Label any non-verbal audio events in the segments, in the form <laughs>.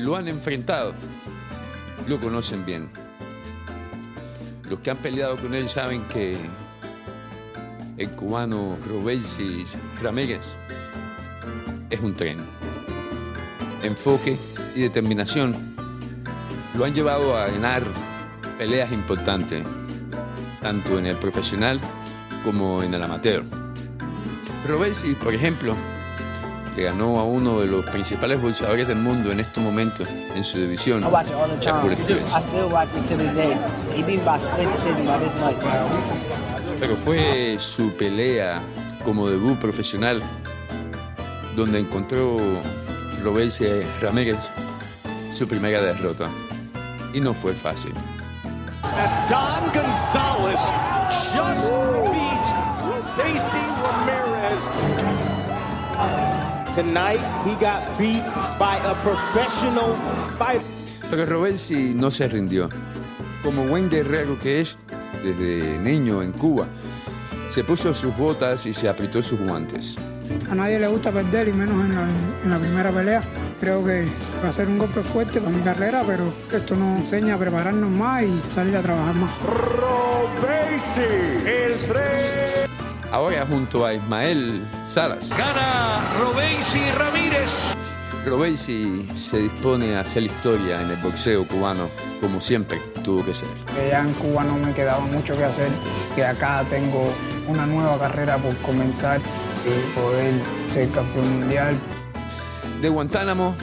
Lo han enfrentado lo conocen bien. Los que han peleado con él saben que el cubano Robesi Ramírez es un tren. Enfoque y determinación lo han llevado a ganar peleas importantes, tanto en el profesional como en el amateur. Robesi, por ejemplo, le ganó a uno de los principales boxeadores del mundo en estos momentos en su división, I watch it all the Shakur time. Stevenson. I still watch it to this day. He beat by split decision by this much. Pero fue su pelea como debut profesional donde encontró Robesi Ramírez su primera derrota. Y no fue fácil. Don Gonzalez just beat Basie Ramirez. Tonight, he got beat by a professional fighter. Pero Robesi no se rindió. Como buen guerrero que es, desde niño en Cuba, se puso sus botas y se apretó sus guantes. A nadie le gusta perder y menos en la, en la primera pelea. Creo que va a ser un golpe fuerte para mi carrera, pero esto nos enseña a prepararnos más y salir a trabajar más. Robesi, el 3. Ahora junto a Ismael Salas, Gana Robesi Ramírez. Robesi se dispone a hacer historia en el boxeo cubano, como siempre tuvo que ser. Ya en Cuba no me quedaba mucho que hacer, que acá tengo una nueva carrera por comenzar y poder ser campeón mundial. De Guantánamo,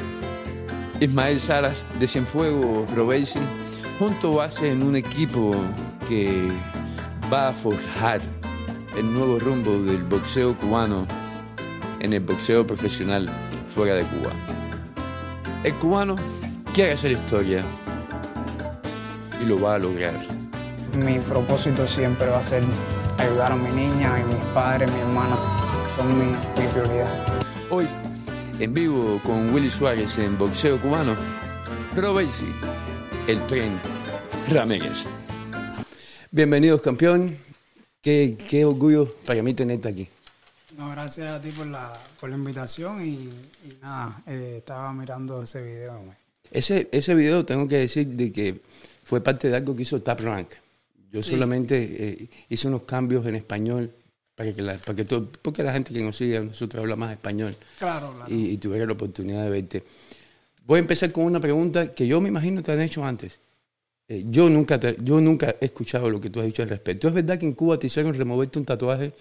Ismael Salas, de Cienfuegos, Robesi, junto hacen un equipo que va a forjar el nuevo rumbo del boxeo cubano en el boxeo profesional fuera de Cuba. El cubano quiere hacer historia y lo va a lograr. Mi propósito siempre va a ser ayudar a mi niña y mis padres, mi hermana, son mi, mi prioridad. Hoy, en vivo con Willy Suárez en boxeo cubano, Robesi, el tren Ramírez. Bienvenidos, campeón. Qué, qué orgullo para mí tenerte aquí. No, gracias a ti por la, por la invitación y, y nada, eh, estaba mirando ese video. güey. Ese, ese video tengo que decir de que fue parte de algo que hizo Tap Rank. Yo solamente eh, hice unos cambios en español para que, la, para que todo, porque la gente que nos sigue a nosotros habla más español Claro, claro. y, y tuviera la oportunidad de verte. Voy a empezar con una pregunta que yo me imagino te han hecho antes. Eh, yo, nunca te- yo nunca he escuchado lo que tú has dicho al respecto. ¿Es verdad que en Cuba te hicieron removerte un tatuaje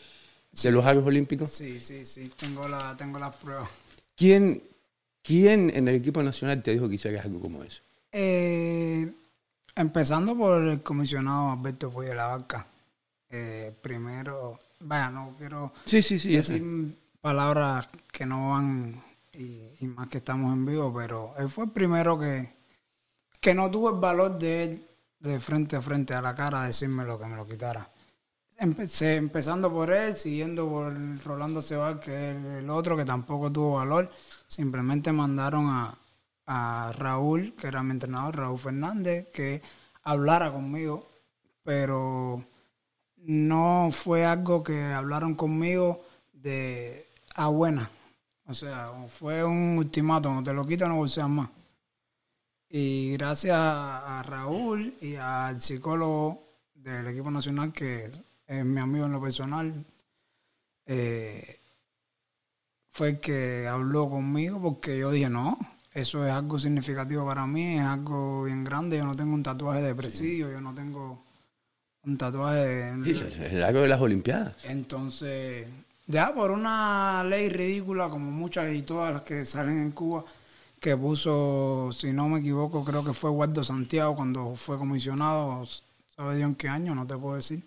de los Juegos Olímpicos? Sí, sí, sí, tengo, la, tengo las pruebas. ¿Quién, ¿Quién en el equipo nacional te dijo que hicieras algo como eso? Eh, empezando por el comisionado Alberto Puy de la Vaca. Eh, primero, vaya, no quiero Sí, sí, sí. decir palabras que no van y, y más que estamos en vivo, pero él fue el primero que, que no tuvo el valor de él de frente a frente a la cara decirme lo que me lo quitara. Empecé empezando por él, siguiendo por Rolando Cebar, que es el otro que tampoco tuvo valor. Simplemente mandaron a, a Raúl, que era mi entrenador, Raúl Fernández, que hablara conmigo, pero no fue algo que hablaron conmigo de a buena. O sea, fue un ultimátum, te lo quitan, no bolseas más. Y gracias a Raúl y al psicólogo del equipo nacional, que es mi amigo en lo personal, eh, fue el que habló conmigo porque yo dije, no, eso es algo significativo para mí, es algo bien grande, yo no tengo un tatuaje de presidio, yo no tengo un tatuaje... Sí, el algo de las Olimpiadas. entonces, ya por una ley ridícula, como muchas y todas las que salen en Cuba, que puso, si no me equivoco, creo que fue Guardo Santiago cuando fue comisionado, sabe Dios en qué año, no te puedo decir,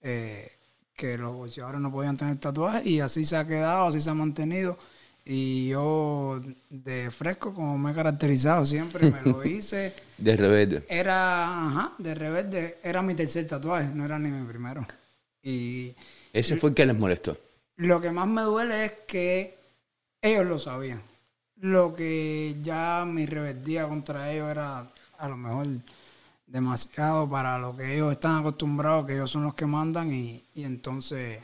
eh, que los boxeadores no podían tener tatuajes y así se ha quedado, así se ha mantenido. Y yo, de fresco, como me he caracterizado siempre, me lo <laughs> hice. De rebelde. Era, ajá, de rebelde, era mi tercer tatuaje, no era ni mi primero. Y Ese fue el que les molestó. lo que más me duele es que ellos lo sabían. Lo que ya mi rebeldía contra ellos era a lo mejor demasiado para lo que ellos están acostumbrados, que ellos son los que mandan y, y entonces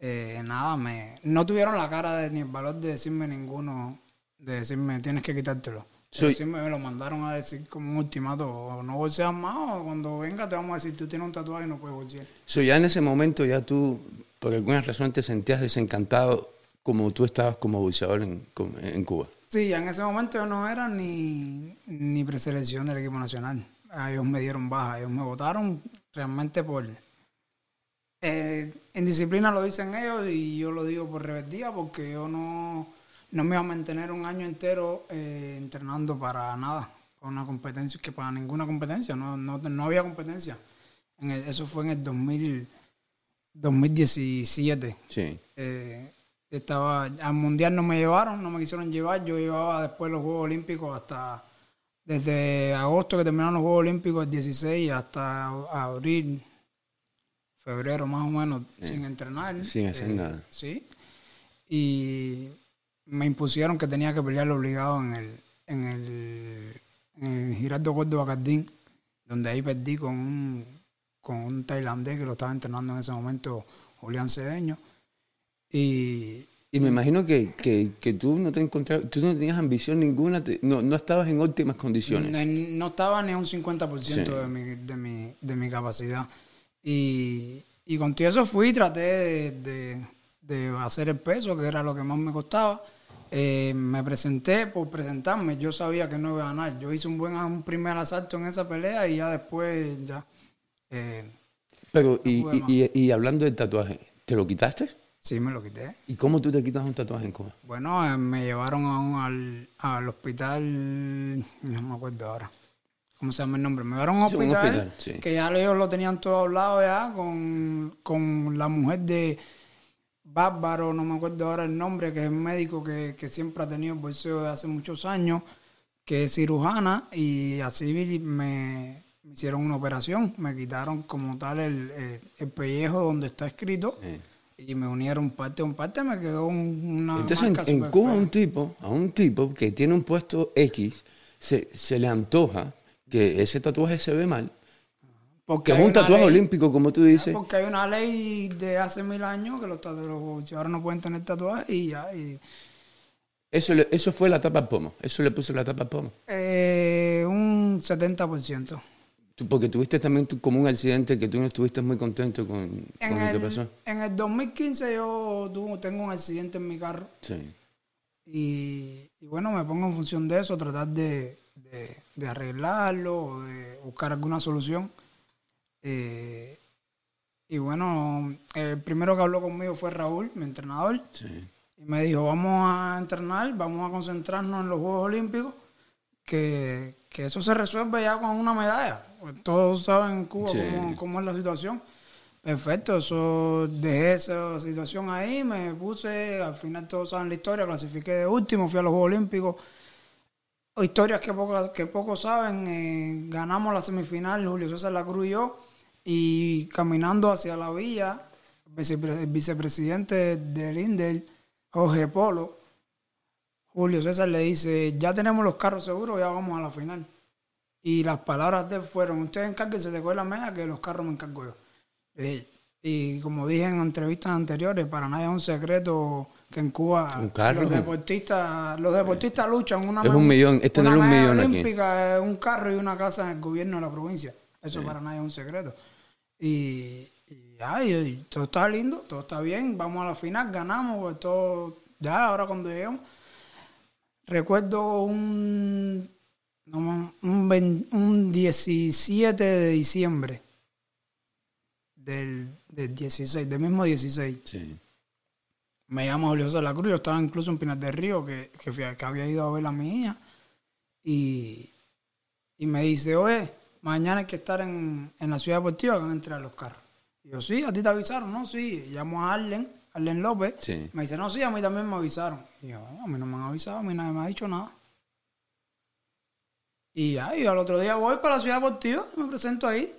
eh, nada, me no tuvieron la cara de, ni el valor de decirme ninguno, de decirme tienes que quitártelo. Sí me lo mandaron a decir como un ultimato, o no bolseas más, o cuando venga te vamos a decir, tú tienes un tatuaje y no puedes bolsear. So, ya en ese momento ya tú, por alguna razón, te sentías desencantado como tú estabas como boxeador en, en Cuba. Sí, en ese momento yo no era ni, ni preselección del equipo nacional. A ellos me dieron baja, ellos me votaron realmente por... eh, en disciplina lo dicen ellos y yo lo digo por rebeldía porque yo no, no me iba a mantener un año entero eh, entrenando para nada, para una competencia, que para ninguna competencia, no, no, no había competencia. En el- eso fue en el 2000, 2017. Sí. Eh, estaba al mundial no me llevaron, no me quisieron llevar. Yo llevaba después los Juegos Olímpicos hasta desde agosto que terminaron los Juegos Olímpicos el 16 hasta abril, febrero más o menos sin entrenar. Eh, Sin hacer nada. Sí. Y me impusieron que tenía que pelear obligado en el, en el, en el Girardo Córdoba Cardín, donde ahí perdí con un, con un tailandés que lo estaba entrenando en ese momento, Julián Cedeño. Y Y me imagino que, que, que tú no te encontrabas, tú no tenías ambición ninguna, te- no, no estabas en óptimas condiciones. no, no estaba ni a un 50% Sí. de, mi, de, mi, de mi capacidad. Y, y con todo eso fui y traté de, de- de hacer el peso, que era lo que más me costaba. Eh, me presenté por presentarme. Yo sabía que no iba a ganar. Yo hice un buen un primer asalto en esa pelea y ya después ya. eh, Pero, y, y- y hablando del tatuaje, ¿te lo quitaste? Sí, me lo quité. ¿Y cómo tú te quitas un tatuaje en Cuba? Bueno, eh, me llevaron a un- al, al hospital, no me acuerdo ahora. ¿Cómo se llama el nombre? Me llevaron a un Sí, un hospital, sí. que ya ellos lo tenían todo hablado ya con, con la mujer de Bárbaro, no me acuerdo ahora el nombre, que es un médico que, que siempre ha tenido bolseo de hace muchos años, que es cirujana y así me, me hicieron una operación, me quitaron como tal el, el- el pellejo donde está escrito y me unieron parte a parte, me quedó un- una Entonces, en, marca en súper Cuba, fea. un tipo, a un tipo que tiene un puesto X, se, se le antoja que ese tatuaje se ve mal, Porque que es un tatuaje ley- olímpico, como tú dices. Porque hay una ley de hace mil años que los tatuadores ahora no pueden tener tatuajes y ya. y, Eso, le- eso fue la tapa al pomo. Eso le puso la tapa al pomo. eh, un 70%. Tú- porque tuviste también como un accidente que tú no estuviste muy contento con, En con lo que pasó. en el 2015 yo tuve, tengo un accidente en mi carro Sí. y, y bueno, me pongo en función de eso, tratar de, de- de arreglarlo de buscar alguna solución. Eh, y bueno, el primero que habló conmigo fue Raúl, mi entrenador. Sí. Y me dijo, vamos a entrenar, vamos a concentrarnos en los Juegos Olímpicos, que, que eso se resuelve ya con una medalla. Pues todos saben en Cuba Sí. cómo, cómo es la situación. Perfecto, eso dejé esa situación ahí, me puse, al final todos saben la historia, clasifiqué de último, fui a los Juegos Olímpicos. Historias que pocos que pocos saben, eh, ganamos la semifinal, Julio César La Cruz y yo, y caminando hacia la villa, el vicepresidente del INDEL, Jorge Polo, Julio César le dice, ya tenemos los carros seguros, ya vamos a la final. Y las palabras de él fueron, usted encárguese de coger la media, que los carros me encargo yo. Eh, Y como dije en entrevistas anteriores, para nadie es un secreto que en Cuba carro. los deportistas, los deportistas luchan una Es un millón, es tener una un medalla millón aquí. olímpica, es un carro y una casa en el gobierno de la provincia. Eso para nadie es un secreto. Y, y, ay, todo está lindo, todo está bien, vamos a la final, ganamos, pues todo, ya ahora cuando lleguemos. Recuerdo un, un, un 17 de diciembre del, del 16, del mismo 16. Sí. Me llamo Julio César La Cruz, yo estaba incluso en Pinar del Río, que, que, fui a- que había ido a ver a mi hija. Y, y me dice, oye, mañana hay que estar en, en la ciudad deportiva que van a entrar los carros. Y yo, sí, a ti te avisaron, ¿no? Sí, llamo a Arlen, Arlen López. Sí. Me dice, no, sí, a mí también me avisaron. Y yo, "No, a mí no me han avisado, a mí nadie me ha dicho nada. Y ya, y al otro día voy para la ciudad deportiva, me presento ahí.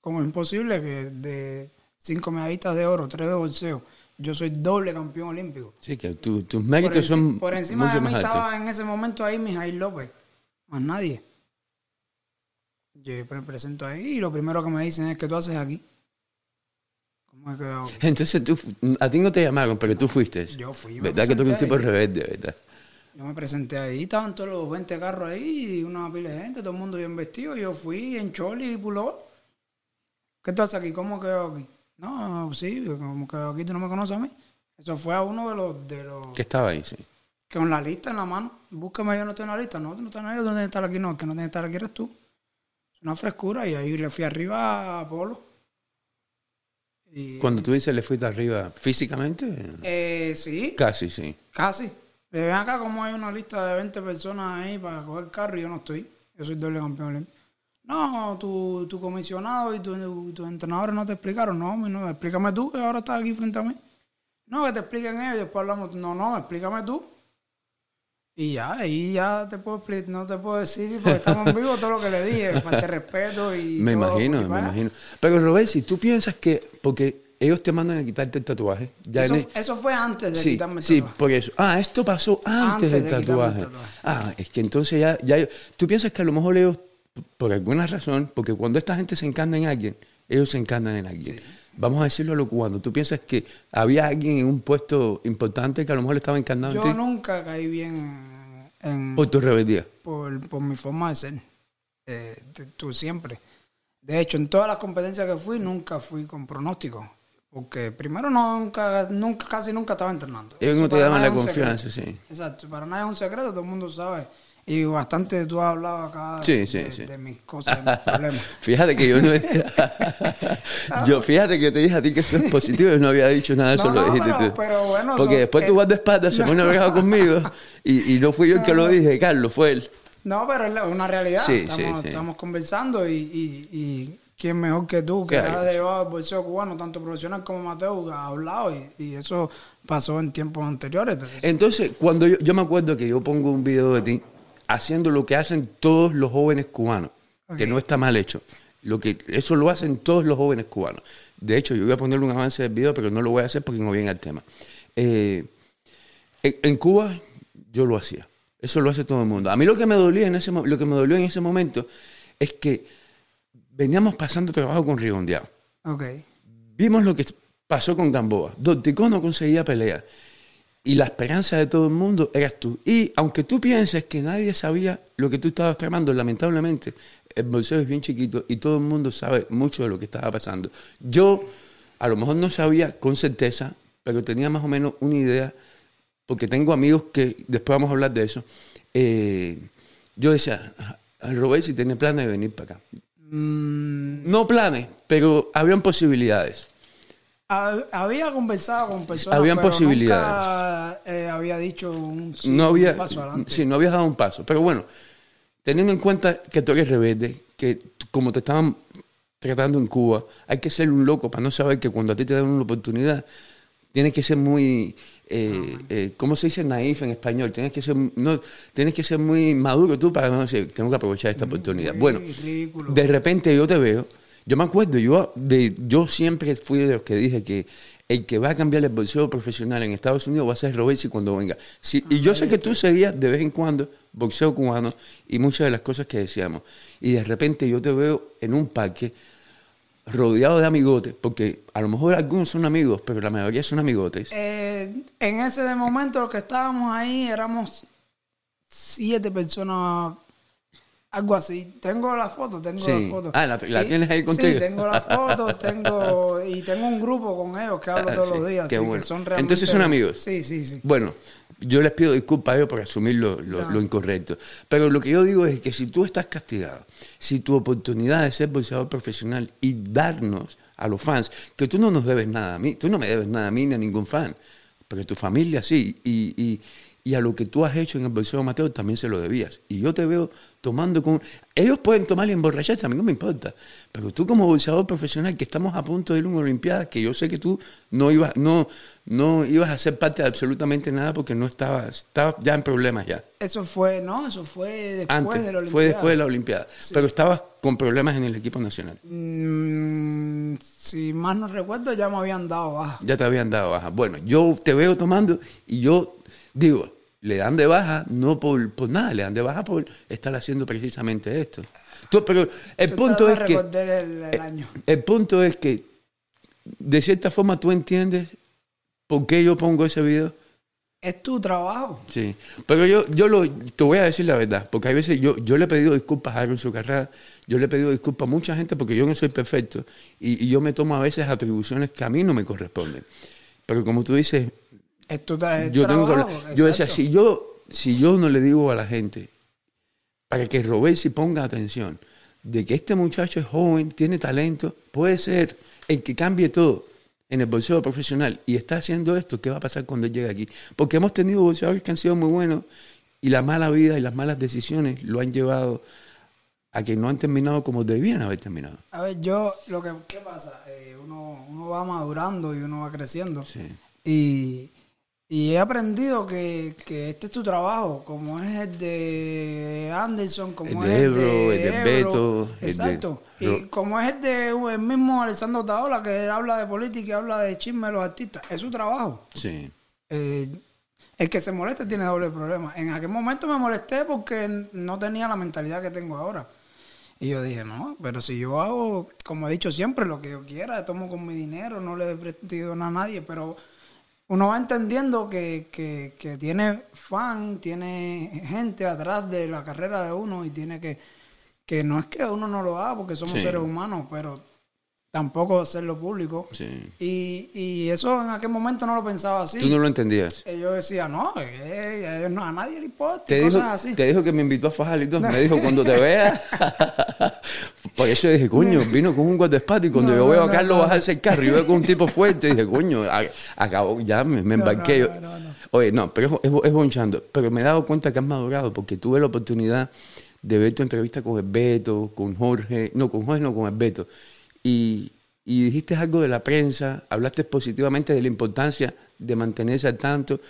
Como es imposible que de cinco medallitas de oro, tres de bolseo, yo soy doble campeón olímpico. Sí, que tu- tus Por, méritos enci- son por encima mucho de mí estaba en ese momento ahí Mijail López, más nadie. Yo me presento ahí y lo primero que me dicen es que tú haces aquí. Entonces tú, a ti no te llamaron, pero tú fuiste. Yo fui, me ¿Verdad que tú eres un tipo rebelde, verdad? Yo me presenté ahí, estaban todos los 20 carros ahí, y una pila de gente, todo el mundo bien vestido. Yo fui en choli y puló. ¿Qué tú haces aquí? ¿Cómo quedo aquí? No, sí, como que aquí tú no me conoces a mí. Eso fue a uno de los, de los Que estaba ahí, sí. que con la lista en la mano. Búscame, yo no estoy en la lista. No, tú no estás en la lista. ¿Dónde tienes que estar aquí? No, el que no tiene que estar aquí eres tú. Es una frescura. Y ahí le fui arriba a Polo. Y, Cuando tú dices le fuiste arriba físicamente, eh, sí, casi, sí. casi. De ven acá como hay una lista de 20 personas ahí para coger carro y yo no estoy. Yo soy doble campeón olímpico. No, tu, tu comisionado y tu- tus entrenadores no te explicaron. No, no, explícame tú que ahora estás aquí frente a mí. No, que te expliquen ellos y después hablamos. No, no, explícame tú. Y ya, ahí ya te puedo no te puedo decir porque estamos en vivo todo lo que le dije, <laughs> falta respeto y Me todo, imagino, me imagino. Pero Robert, si tú piensas que, porque ellos te mandan a quitarte el tatuaje, ya Eso, el- eso fue antes de sí, quitarme el sí, tatuaje. por eso. Ah, esto pasó antes, Antes del de tatuaje. tatuaje. Ah, es que entonces ya, ya, tú piensas que a lo mejor ellos, por alguna razón, porque cuando esta gente se encanta en alguien, ellos se encantan en alguien. Vamos a decirlo a lo cubano. ¿Tú piensas que había alguien en un puesto importante que a lo mejor le estaba encantando Yo en ti? nunca caí bien en, Por tu rebeldía. por, por mi forma de ser. Eh, tú siempre. De hecho, en todas las competencias que fui, nunca fui con pronóstico. Porque primero nunca, nunca, casi nunca estaba entrenando. Ellos no te daban la confianza, sí. Exacto, para nadie es un secreto, todo el mundo sabe. Y bastante tú has hablado acá de, Sí, sí, de- sí. de mis cosas, de mis problemas. <laughs> Fíjate que yo no. <laughs> yo, fíjate que yo te dije a ti que esto es positivo y no había dicho nada, eso No, lo no, dijiste pero- tú. pero bueno, Porque son- después eh, tú vas de espaldas, se pone bravo <laughs> conmigo y, y no fui yo el que lo dije, Carlos, fue él. No, pero es una realidad. Sí, estamos, estamos conversando y, y, y quién mejor que tú, que has llevado el boxeo cubano, tanto profesional como amateur, ha hablado y, y eso pasó en tiempos anteriores. Entonces, cuando yo, yo me acuerdo que yo pongo un video de ti haciendo lo que hacen todos los jóvenes cubanos, que no está mal hecho. Lo que, eso lo hacen todos los jóvenes cubanos. De hecho, yo voy a ponerle un avance del video, pero no lo voy a hacer porque no viene al tema. Eh, en, en Cuba yo lo hacía. Eso lo hace todo el mundo. A mí lo que me dolía en ese lo que me dolió en ese momento es que veníamos pasando trabajo con Rigondeado. Ok. Vimos lo que pasó con Gamboa. Dorticó no conseguía pelear. Y la esperanza de todo el mundo eras tú. Y aunque tú pienses que nadie sabía lo que tú estabas tramando, lamentablemente, el bolseo es bien chiquito y todo el mundo sabe mucho de lo que estaba pasando. Yo, a lo mejor no sabía con certeza, pero tenía más o menos una idea, porque tengo amigos que, después vamos a hablar de eso. eh, yo decía, Robert, si tiene planes de venir para acá. Mm, No planes, pero habían posibilidades. Ha- había conversado con personas, Habían pero posibilidades. nunca, eh, había dicho un, sí, no había, un paso adelante. sí, no habías dado un paso. Pero bueno, teniendo en cuenta que tú eres rebelde, que como te estaban tratando en Cuba, hay que ser un loco para no saber que cuando a ti te dan una oportunidad, tienes que ser muy, eh, eh, ¿cómo se dice naif en español? Tienes que ser, no, tienes que ser muy maduro tú para no decir, tengo que aprovechar esta oportunidad. muy Bueno, de repente yo te veo, yo me acuerdo, yo, de, yo siempre fui de los que dije que el que va a cambiar el boxeo profesional en Estados Unidos va a ser Robesi cuando venga. Sí, y yo sé que tú seguías de vez en cuando boxeo cubano y muchas de las cosas que decíamos. Y de repente yo te veo en un parque rodeado de amigotes, porque a lo mejor algunos son amigos, pero la mayoría son amigotes. Eh, en ese momento los que estábamos ahí éramos siete personas, algo así. Tengo la foto, tengo Sí. la foto. Ah, ¿la- la Y- tienes ahí contigo? Sí, tengo la foto, <laughs> tengo y tengo un grupo con ellos que hablo Ah, todos sí, los días. qué así que bueno. son realmente- Entonces son amigos. Sí, sí, sí. Bueno, yo les pido disculpas a ellos por asumir lo, lo- lo incorrecto. Pero lo que yo digo es que si tú estás castigado, si tu oportunidad de ser boxeador profesional y darnos a los fans, que tú no nos debes nada a mí, tú no me debes nada a mí ni a ningún fan, porque tu familia sí, y, y- y a lo que tú has hecho en el boxeo amateur también se lo debías. Y yo te veo tomando con... Ellos pueden tomar y emborracharse, a mí no me importa. Pero tú como boxeador profesional, que estamos a punto de ir a una Olimpiada, que yo sé que tú no ibas, no, no ibas a ser parte de absolutamente nada porque no estabas, estabas ya en problemas ya. Eso fue, no, eso fue después Antes, de la Olimpiada. fue después de la Olimpiada. Pero estabas con problemas en el equipo nacional. Mm, si más no recuerdo, ya me habían dado baja. Ya te habían dado baja. Bueno, yo te veo tomando y yo digo, le dan de baja no por, por nada, le dan de baja por estar haciendo precisamente esto. Tú- pero el punto es que... eh, año. El punto es que, de cierta forma, tú entiendes por qué yo pongo ese video. es tu trabajo. Sí, pero yo, yo lo, te voy a decir la verdad, porque hay veces yo, yo le he pedido disculpas a Aaron su carrera, yo le he pedido disculpas a mucha gente porque yo no soy perfecto y, y yo me tomo a veces atribuciones que a mí no me corresponden. Pero como tú dices, Es tu tra- es yo tengo que hablar- yo decía, si yo, si yo no le digo a la gente para que Robesi ponga atención de que este muchacho es joven, tiene talento, puede ser el que cambie todo en el boxeo profesional y está haciendo esto, ¿qué va a pasar cuando él llegue aquí? Porque hemos tenido boxeadores que han sido muy buenos y la mala vida y las malas decisiones lo han llevado a que no han terminado como debían haber terminado. A ver, yo, lo que, ¿qué pasa? Eh, uno, uno va madurando y uno va creciendo. Sí. Y, y he aprendido que, que este es tu trabajo, como es el de Anderson, como El es de el de, Ebro, el de Ebro. Beto, el de Exacto. Y como es el de el mismo Alessandro Taola, que habla de política y habla de chisme de los artistas. Es su trabajo. Sí. Eh, el que se moleste tiene doble problema. En aquel momento me molesté porque no tenía la mentalidad que tengo ahora. Y yo dije, no, pero si yo hago, como he dicho siempre, lo que yo quiera, tomo con mi dinero, no le presto nada a nadie, pero uno va entendiendo que, que, que tiene fan, tiene gente atrás de la carrera de uno y tiene que, que no es que uno no lo haga porque somos Sí. seres humanos, pero tampoco hacerlo público. Sí. Y, y eso en aquel momento no lo pensaba así. Tú no lo entendías. Eh, Yo decía, no, eh, eh, no, a nadie le importa. Te y dijo, cosas así. te dijo que me invitó a fajar y todo. Me <laughs> dijo, cuando te vea. <laughs> Por eso dije, coño, <laughs> vino con un guardaespaldas y cuando No, yo no, veo a no, Carlos no. bajarse el carro y veo con un tipo fuerte, dije, coño, a- acabó, ya me, me embarqué. Oye, no, pero es bonchando. Pero me he dado cuenta que has madurado porque tuve la oportunidad de ver tu entrevista con el Beto, con Jorge, no, con Jorge, no, con el Beto. Y, y dijiste algo de la prensa, hablaste positivamente de la importancia de mantenerse al tanto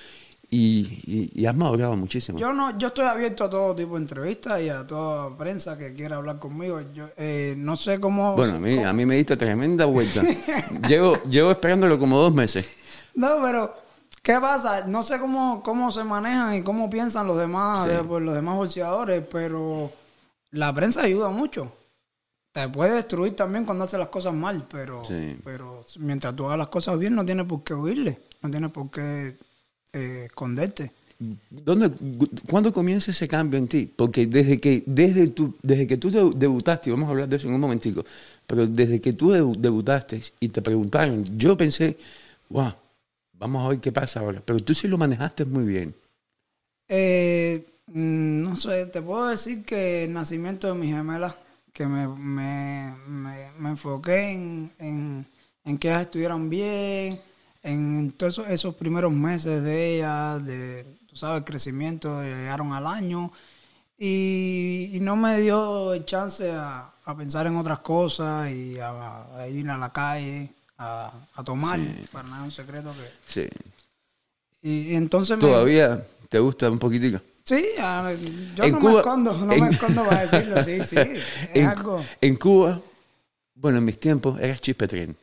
y, y- y has madurado muchísimo. Yo no, yo estoy abierto a todo tipo de entrevistas y a toda prensa que quiera hablar conmigo. Yo eh, no sé cómo. Bueno, a mí, cómo- a mí me diste tremenda vuelta. <laughs> llevo, llevo esperándolo como dos meses. No, pero ¿qué pasa? No sé cómo, cómo se manejan y cómo piensan los demás, Sí. eh, pues, los demás boxeadores, pero la prensa ayuda mucho. Te puede destruir también cuando hace las cosas mal, pero, Sí. pero mientras tú hagas las cosas bien, no tienes por qué huirle, no tienes por qué eh, esconderte. ¿Dónde, ¿Cuándo comienza ese cambio en ti? Porque desde que, desde tu, desde que tú debu- debutaste, y vamos a hablar de eso en un momentico, pero desde que tú debu- debutaste y te preguntaron, yo pensé, wow, vamos a ver qué pasa ahora. Pero tú sí lo manejaste muy bien. Eh, mm, no sé, te puedo decir que el nacimiento de mi gemela, que me, me, me, me enfoqué en, en, en que ellas estuvieran bien, en todos esos, esos primeros meses de ellas, de, tú sabes, crecimiento, llegaron al año, y, y no me dio chance a, a pensar en otras cosas y a, a ir a la calle a, a tomar, para nada es un secreto que... Sí. Y, y entonces me- ¿Todavía te gusta un poquitico? Sí, yo En no Cuba- me escondo, no en- me escondo para <laughs> decirlo, sí, sí. Es en, algo. en Cuba, bueno, en mis tiempos, eras chispetrín.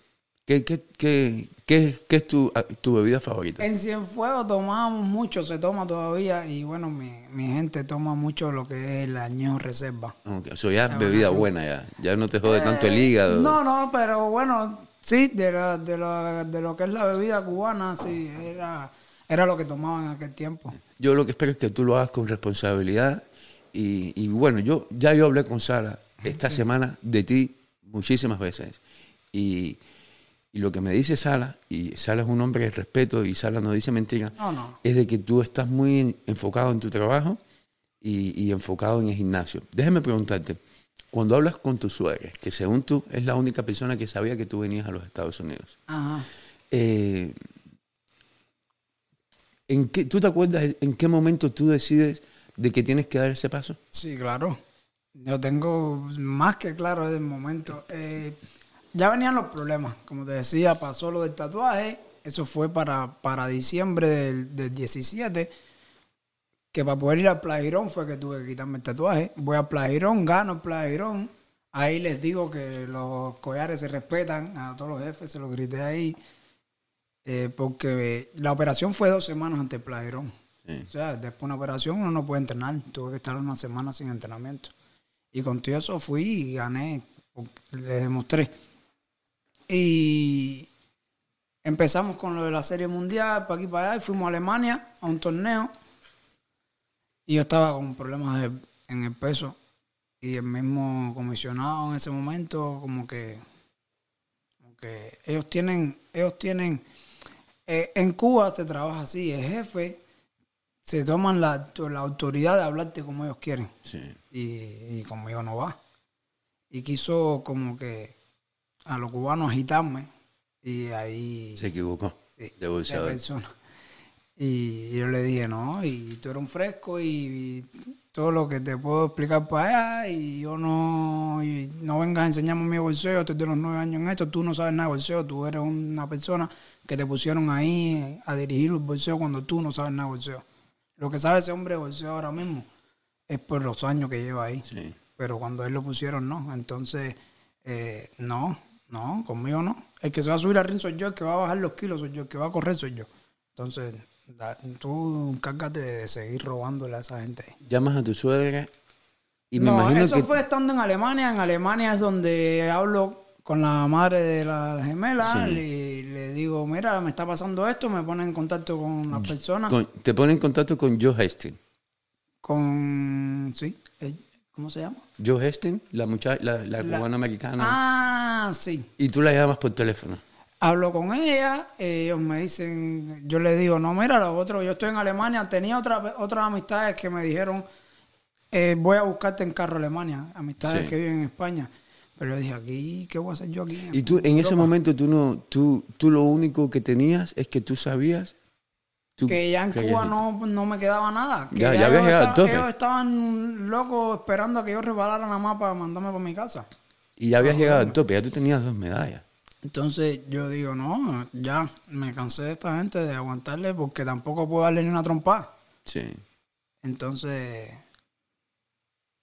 ¿Qué, qué, qué, qué, qué es tu, tu bebida favorita? En Cienfuegos tomábamos mucho, se toma todavía, y bueno, mi, mi gente toma mucho lo que es el añejo reserva. Ok, Eso ya es bebida buena, ya. Ya no te jode tanto el hígado. Eh, No, no, pero bueno, sí, de, la- de, la- de lo que es la bebida cubana, sí, era, era lo que tomaban en aquel tiempo. Yo lo que espero es que tú lo hagas con responsabilidad. Y, y bueno, yo ya yo hablé con Sara esta semana de ti muchísimas veces. Y, y lo que me dice Sara, y Sara es un hombre de respeto y Sara no dice mentira, No, no. es de que tú estás muy en- enfocado en tu trabajo y, y enfocado en el gimnasio. Déjame preguntarte, cuando hablas con tu suegra, que según tú es la única persona que sabía que tú venías a los Estados Unidos, Ajá. eh, ¿en qué, ¿tú te acuerdas en qué momento tú decides de que tienes que dar ese paso? Sí, claro. Yo tengo más que claro el momento. Eh, ya venían los problemas. Como te decía, pasó lo del tatuaje. Eso fue para, para diciembre del, del 17. Que para poder ir al Plagirón fue que tuve que quitarme el tatuaje. Voy al Plagirón, gano el Plagirón. Ahí les digo que los collares se respetan. A todos los jefes se los grité ahí. Eh, porque la operación fue dos semanas ante el Plagirón. Sí. O sea, después de una operación uno no puede entrenar. Tuve que estar una semana sin entrenamiento. Y con todo eso fui y gané. Les demostré. Y empezamos con lo de la Serie Mundial, para aquí para allá, y fuimos a Alemania a un torneo. Y yo estaba con problemas de- en el peso. Y el mismo comisionado en ese momento, como que, como que ellos tienen, ellos tienen, eh, en Cuba se trabaja así, el jefe se toman la, la autoridad de hablarte como ellos quieren Sí. y, y conmigo no va. Y quiso como que a los cubanos agitarme y ahí Se equivocó. sí, de boxeador. persona. Y yo le dije, no, y tú eres un fresco y, todo lo que te puedo explicar para allá y yo no, y no vengas a enseñarme mi bolseo, estoy de los nueve años en esto, tú no sabes nada de bolseo, tú eres una persona que te pusieron ahí a dirigir el bolseo cuando tú no sabes nada de bolseo. Lo que sabe ese hombre de bolseo ahora mismo es por los años que lleva ahí Sí. pero cuando él lo pusieron no. Entonces, eh, no, no, conmigo no. El que se va a subir al ring soy yo, el que va a bajar los kilos soy yo, el que va a correr soy yo. Entonces, da- tú encárgate de seguir robándole a esa gente. Llamas a tu suegra y me no, imagino eso que... fue estando en Alemania. En Alemania es donde hablo con la madre de la gemela Sí. y le digo, mira, me está pasando esto, me pone en contacto con las personas. con- te pone en contacto con Joe Hastings. Con, sí, ¿cómo se llama? Joe Hastings, la, muchacha, la, la La- cubana americana. Ah, sí. Y tú la llamas por teléfono. Hablo con ella, ellos me dicen, yo le digo, no, mira, lo otro, yo estoy en Alemania, tenía otra, otras amistades que me dijeron, eh, voy a buscarte en carro Alemania, amistades Sí. que viven en España. Pero yo dije, aquí, ¿qué voy a hacer yo aquí? Y tú en ese momento tú no, tú, tú lo único que tenías es que tú sabías Que ya en que Cuba no, no me quedaba nada. Que Ya- ya llegado. Ellos estaban locos esperando a que yo repalara nada más para mandarme para mi casa. Y ya habías llegado al tope, ya tú tenías dos medallas. Entonces yo digo, no, ya me cansé de esta gente de aguantarle porque tampoco puedo darle ni una trompada. Sí. Entonces,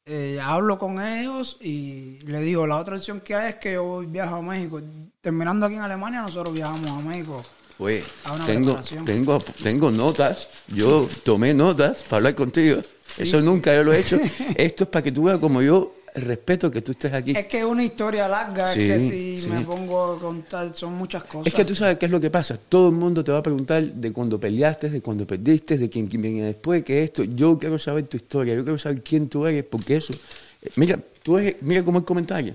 eh, hablo con ellos y le digo, la otra opción que hay es que yo viajo a México. Terminando aquí en Alemania, nosotros viajamos a México. Oye, una tengo, tengo, tengo notas, yo tomé notas para hablar contigo. Eso nunca yo lo he hecho. <laughs> Esto es para que tú veas como yo respeto que tú estés aquí. Es que es una historia larga, Sí, es que si sí. me pongo a contar, son muchas cosas. Es que tú sabes qué es lo que pasa. Todo el mundo te va a preguntar de cuando peleaste, de cuando perdiste, de quién, quién viene después, que esto. Yo quiero saber tu historia, yo quiero saber quién tú eres, porque eso. eh, Mira, tú eres, mira cómo el comentario.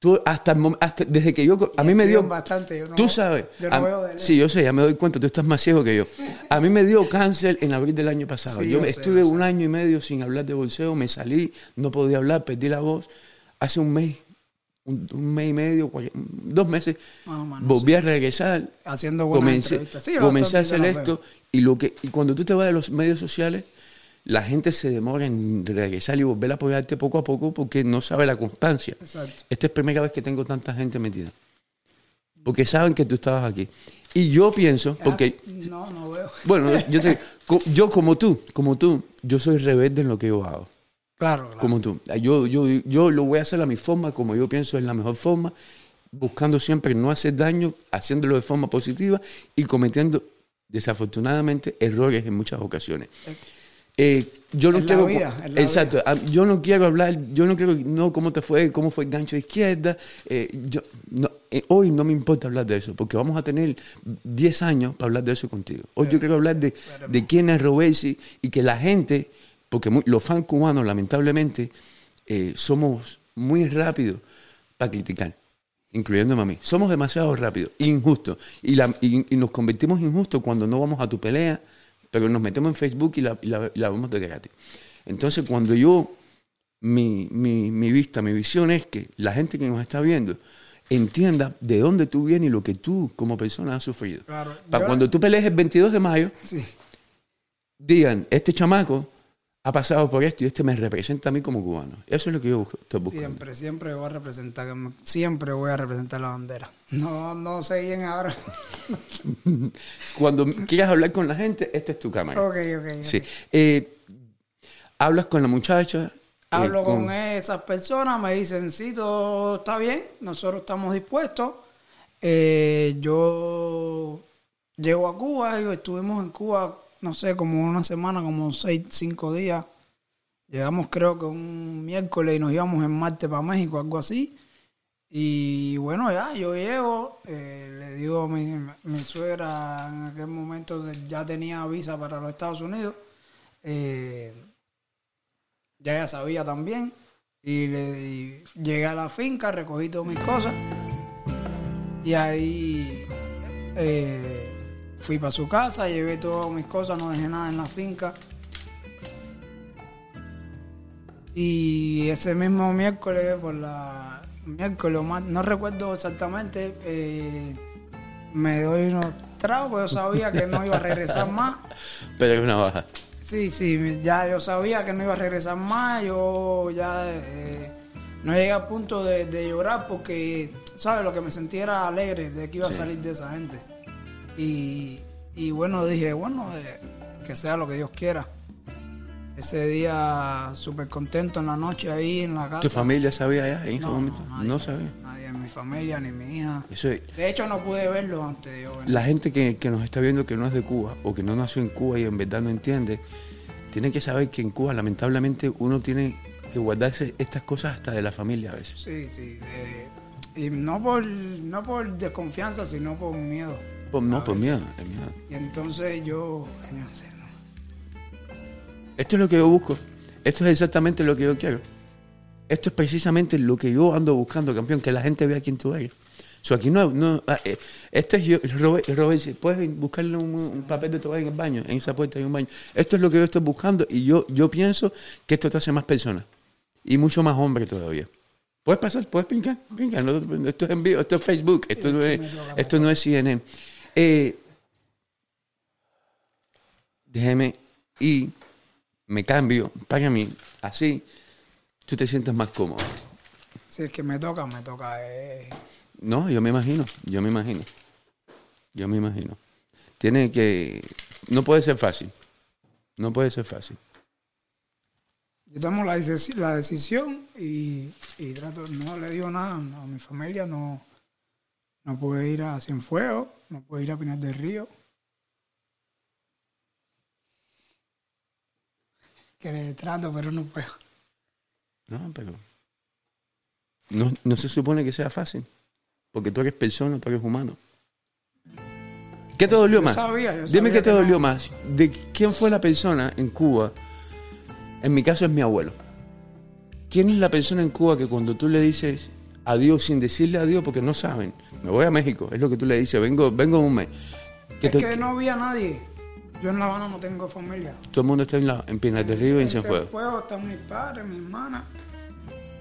Tú hasta, desde que yo a mí me dio bastante, yo no- tú sabes yo no a- veo de sí yo sé ya me doy cuenta tú estás más ciego que yo. A mí me dio cáncer en abril del año pasado. Sí, yo yo sé, estuve sé. un año y medio sin hablar de bolseo me salí no podía hablar perdí la voz. Hace un mes un, un mes y medio dos meses Más o menos, volví a regresar Haciendo buenas comencé. Sí, comencé a hacer esto y lo que y cuando tú te vas de los medios sociales la gente se demora en regresar y volver a apoyarte poco a poco porque no sabe la constancia Exacto. esta es la primera vez que tengo tanta gente metida porque saben que tú estabas aquí y yo pienso porque Ah, No, no veo. bueno yo te- <laughs> yo como tú como tú yo soy rebelde en lo que yo hago Claro, claro. como tú. Yo, yo, yo lo voy a hacer a mi forma, como yo pienso es la mejor forma, buscando siempre no hacer daño, haciéndolo de forma positiva y cometiendo, desafortunadamente, errores en muchas ocasiones. Eh, yo no la quiero, vida, es la exacto, ah, yo no quiero hablar, yo no quiero, no, cómo te fue, cómo fue el gancho de izquierda, eh, yo, no, eh, hoy no me importa hablar de eso, porque vamos a tener 10 años para hablar de eso contigo. Hoy yo quiero hablar de, de quién es Robesi y que la gente, porque los fans cubanos, lamentablemente, somos muy rápidos para criticar, incluyéndome a mí. Somos demasiado rápidos, injustos, y, la- y- y nos convertimos injustos cuando no vamos a tu pelea, pero nos metemos en Facebook y la, y la- y la vemos de gratis. Entonces, cuando yo, mi, mi, mi vista, mi visión es que la gente que nos está viendo entienda de dónde tú vienes y lo que tú como persona has sufrido. Claro. Para Yo- cuando tú pelees el 22 de mayo, Sí. digan, este chamaco ha pasado por esto y este me representa a mí como cubano. Eso es lo que yo busco- estoy buscando. Siempre, siempre voy a representar, siempre voy a representar la bandera. No, no sé bien ahora. <laughs> Cuando quieras hablar con la gente, esta es tu cámara. ok, ok. Sí. Eh, hablas con la muchacha. eh, Hablo con esas personas, me dicen, sí, todo está bien, nosotros estamos dispuestos. Eh, yo llego a Cuba, estuvimos en Cuba, no sé, como una semana, como seis, cinco días. Llegamos creo que un miércoles y nos íbamos en martes para México, algo así. Y bueno, ya, yo llego, eh, le digo a mi, suegra en aquel momento ya tenía visa para los Estados Unidos. eh, ya sabía también. Y, le, llegué a la finca, recogí todas mis cosas. Y ahí eh, fui para su casa, llevé todas mis cosas, no dejé nada en la finca. Y ese mismo miércoles, por la miércoles, no recuerdo exactamente, eh, me doy unos tragos, yo sabía que no iba a regresar más. Pero es una baja. Sí, sí, ya yo sabía que no iba a regresar más, yo ya eh, no llegué al punto de, de llorar porque, ¿sabes? Lo que me sentía era alegre de que iba a salir de esa gente. Y, y bueno, dije, bueno, eh, que sea lo que Dios quiera. Ese día súper contento en la noche ahí en la casa. ¿Tu familia sabía ya en ese momento? no, sabía. Nadie en mi familia, ni mi hija. Eso es- De hecho, no pude verlo antes de yo venir. la gente que, que nos está viendo que no es de Cuba o que no nació en Cuba y en verdad no entiende, tiene que saber que en Cuba lamentablemente uno tiene que guardarse estas cosas hasta de la familia a veces. Sí, sí. eh, y no por, no por desconfianza, sino por miedo. Por- no, A por veces. miedo, es miedo. Y entonces yo, no. Esto es lo que yo busco. Esto es exactamente lo que yo quiero. Esto es precisamente lo que yo ando buscando, campeón, que la gente vea quién tú eres. So, aquí no, no ah, eh, este es yo, Robert, Robert, puedes buscarle un, un papel de toalla en el baño, en esa puerta hay un baño. Esto es lo que yo estoy buscando y yo, yo pienso que esto te hace más persona y mucho más hombre todavía. Puedes pasar, puedes brincar, brincar. no- esto es en vivo, esto es Facebook, esto no es, esto no es CNN. Eh, déjeme y me cambio para mí, así tú te sientes más cómodo. Si es que me toca, me toca. eh. No, yo me imagino, yo me imagino. Yo me imagino. Tiene que. No puede ser fácil. No puede ser fácil. Yo tomo la, la decisión y, y trato, no le digo nada a mi familia, no, no pude ir a Cienfuegos, no pude ir a Pinar del Río. Que trato, pero no puedo. No, pero. No, no se supone que sea fácil. Porque tú eres persona, tú eres humano. ¿Qué te dolió Yo más? sabía, yo Dime sabía qué te que no. dolió más. ¿De quién fue la persona en Cuba? En mi caso es mi abuelo. ¿Quién es la persona en Cuba que cuando tú le dices adiós sin decirle adiós porque no saben? Me voy a México, es lo que tú le dices, vengo, vengo en un mes. Es te- que no vi a nadie. Yo en La Habana no tengo familia. Todo el mundo está en, la, en Pinar del Río y en Cienfuegos. Cienfuegos están mis padres, mi hermana.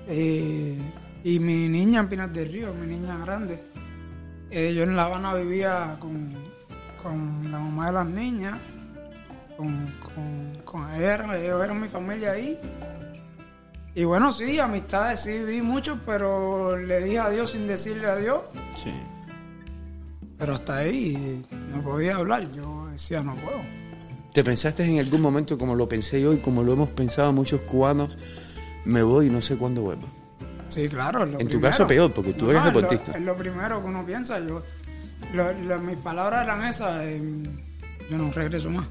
eh, y mi niña en Pinar del Río, mi niña grande. Eh, yo en La Habana vivía con, con la mamá de las niñas. Con, con, con ellos, ellos eran mi familia ahí. Y bueno, sí, amistades sí vi mucho, pero le dije adiós sin decirle adiós. Sí. Pero hasta ahí no podía hablar. Yo decía, no puedo. ¿Te pensaste en algún momento como lo pensé yo y como lo hemos pensado muchos cubanos? Me voy y no sé cuándo vuelvo. Sí, claro. En tu caso peor, porque tú eres es lo- deportista. Es lo, primero que uno piensa. Yo, lo- lo- mis palabras eran esas. eh, yo no regreso más.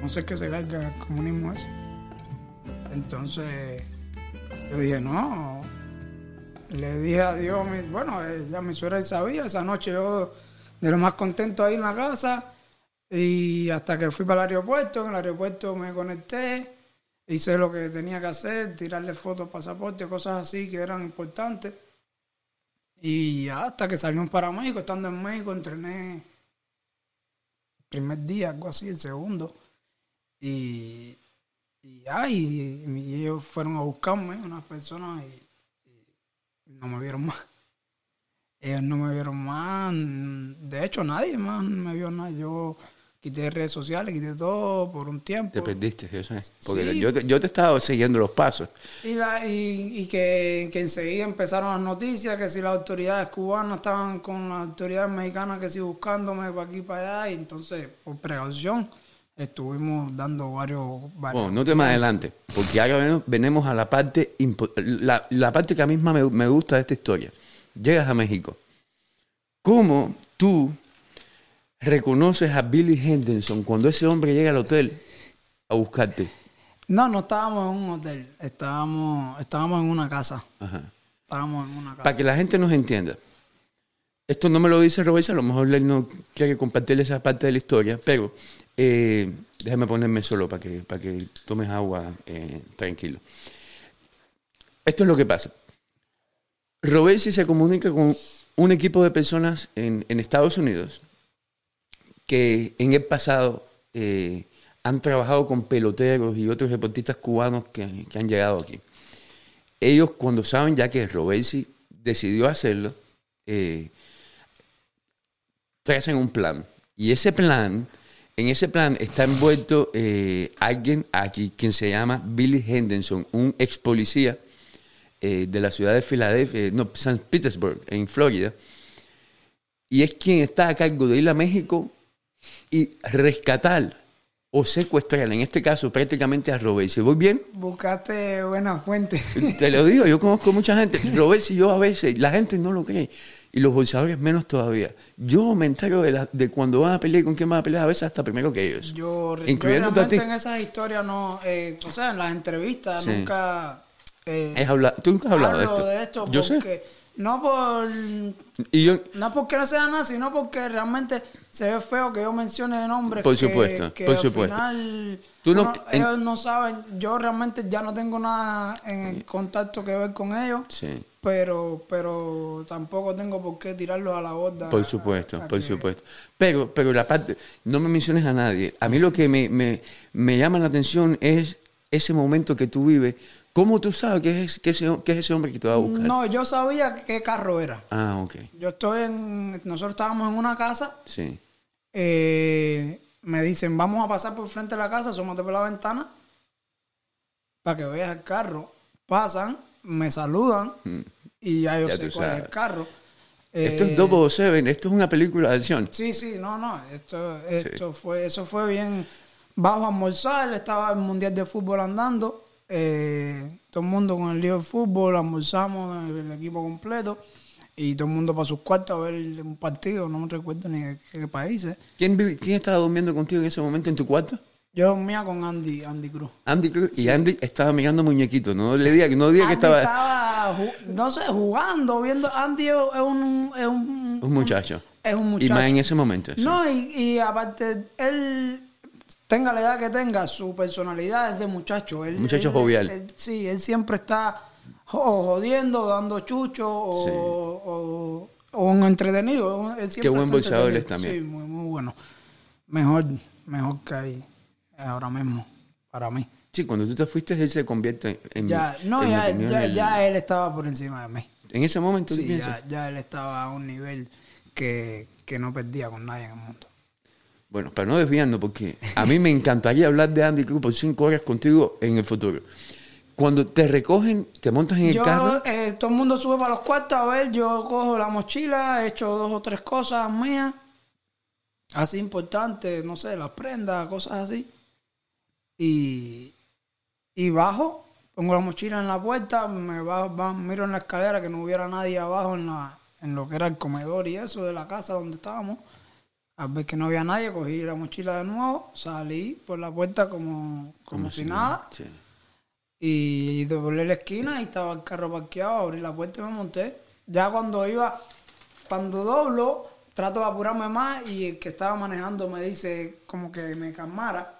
No sé qué se carga el comunismo ese. Entonces, yo dije, no. Le dije a mi- bueno, ya mi suegra sabía. Esa noche yo, de lo más contento ahí en la casa. Y hasta que fui para el aeropuerto, en el aeropuerto me conecté, hice lo que tenía que hacer, tirarle fotos, pasaporte, cosas así que eran importantes. Y hasta que salimos para México, estando en México, entrené el primer día, algo así, el segundo. Y, y, ya, y- y ellos fueron a buscarme, unas personas, y, y no me vieron más. Ellos no me vieron más. De hecho, nadie más me vio nada. Yo quité redes sociales, quité todo por un tiempo. Te perdiste, yo sé. Porque Sí. yo, te, yo te estaba siguiendo los pasos. Y, la- y, y que, que enseguida empezaron las noticias, que si las autoridades cubanas estaban con las autoridades mexicanas, que si buscándome para aquí y para allá, y entonces, por precaución, estuvimos dando varios... varios Bueno, no te más adelante, porque ahora venimos- a la parte, la, la parte que a mí más me, me gusta de esta historia. Llegas a México. ¿Cómo tú reconoces a Billy Henderson cuando ese hombre llega al hotel a buscarte? No, no estábamos en un hotel, estábamos, estábamos en una casa. Ajá. Estábamos en una casa. Para que la gente nos entienda. Esto no me lo dice Robes, a lo mejor él no quiere compartir esa parte de la historia, pero eh, déjame ponerme solo para que, para que tomes agua eh, tranquilo. Esto es lo que pasa. Robesi se comunica con un equipo de personas en, Estados Unidos que en el pasado eh, han trabajado con peloteros y otros deportistas cubanos que, han llegado aquí. Ellos cuando saben ya que Robesi decidió hacerlo, eh, trazan un plan. Y ese plan, en ese plan está envuelto eh, alguien aquí, quien se llama Billy Henderson, un ex policía eh, de la ciudad de Filadelfia, no, San Petersburg, en Florida. Y es quien está a cargo de ir a México y rescatar o secuestrar, en este caso prácticamente a Robesi. ¿Voy bien? Buscaste buena fuente. Te lo digo, yo conozco mucha gente. <laughs> Robert, y yo a veces, la gente no lo cree. Y los bolsadores menos todavía. Yo me entero de, la- de cuando van a pelear y con quién van a pelear, a veces hasta primero que ellos. Yo, yo realmente ti. en esas historias no, eh, o sea, en las entrevistas Sí. nunca eh, Es Tú nunca has hablado de esto. de yo sé. no por Y yo, no porque no sea nada, sino porque realmente se ve feo que yo mencione nombres Por que- supuesto, que por al supuesto. final Tú no- uno- en- ellos no saben, yo realmente ya no tengo nada en contacto que ver con ellos, sí. Pero pero tampoco tengo por qué tirarlos a la borda. Por supuesto, por que- supuesto. Pero, pero la parte, no me menciones a nadie. A mí lo que me, me, me llama la atención es ese momento que tú vives. ¿Cómo tú sabes que es, que ese, que es ese hombre que te va a buscar? No, yo sabía qué carro era. Ah, ok. Yo estoy en. Nosotros estábamos en una casa. Sí. eh, me dicen, vamos a pasar por frente de la casa, asómate por la ventana. Para que veas el carro. Pasan, me saludan. Y ya yo. Ya sé cuál es el carro. Esto Eh, es Double Seven, esto es una película de acción. Sí, sí, no, no. Esto, esto fue, eso fue bien. Bajo a almorzar, estaba el mundial de fútbol andando. eh, todo el mundo con el lío de fútbol, almorzamos el equipo completo. Y todo el mundo para sus cuartos a ver un partido, no me recuerdo ni de qué países. ¿Quién, vive- ¿Quién estaba durmiendo contigo en ese momento en tu cuarto? Yo dormía con Andy, Andy Cruz. Andy Cruz. Y Andy estaba mirando muñequitos. No le diga, no diga que estaba ju- no sé, jugando, viendo. Andy es un, es un, un muchacho. es un Y muchacho. más en ese momento. sí. No, y, y aparte, él, tenga la edad que tenga, su personalidad es de muchacho. Él, Muchacho él- jovial. él- sí, él siempre está o jodiendo, dando chucho o, Sí. o, o un entretenido. Él Qué buen bolsador es también. Sí, muy, muy bueno. Mejor, mejor que hay ahora mismo, para mí. Sí, cuando tú te fuiste, él se convierte en. Ya, no, en ya, ya, el- ya él estaba por encima de mí. En ese momento, ¿tú Sí, ya, ya él estaba a un nivel que, que no perdía con nadie en el mundo. Bueno, para no desviarnos, porque a mí me encantaría hablar de Andy Cruz por cinco horas contigo en el futuro. Cuando te recogen, te montas en el carro. eh, todo el mundo sube para los cuartos a ver, yo cojo la mochila, he hecho dos o tres cosas mías, así importantes, no sé, las prendas, cosas así. Y, y bajo, pongo la mochila en la puerta, me bajo, va- miro en la escalera que no hubiera nadie abajo en, la, en lo que era el comedor y eso de la casa donde estábamos. Al ver que no había nadie, cogí la mochila de nuevo, salí por la puerta como, como, si nada. Sí. Y doblé la esquina y estaba el carro parqueado, abrí la puerta y me monté. Ya cuando iba, cuando doblo, trato de apurarme más y el que estaba manejando me dice como que me calmara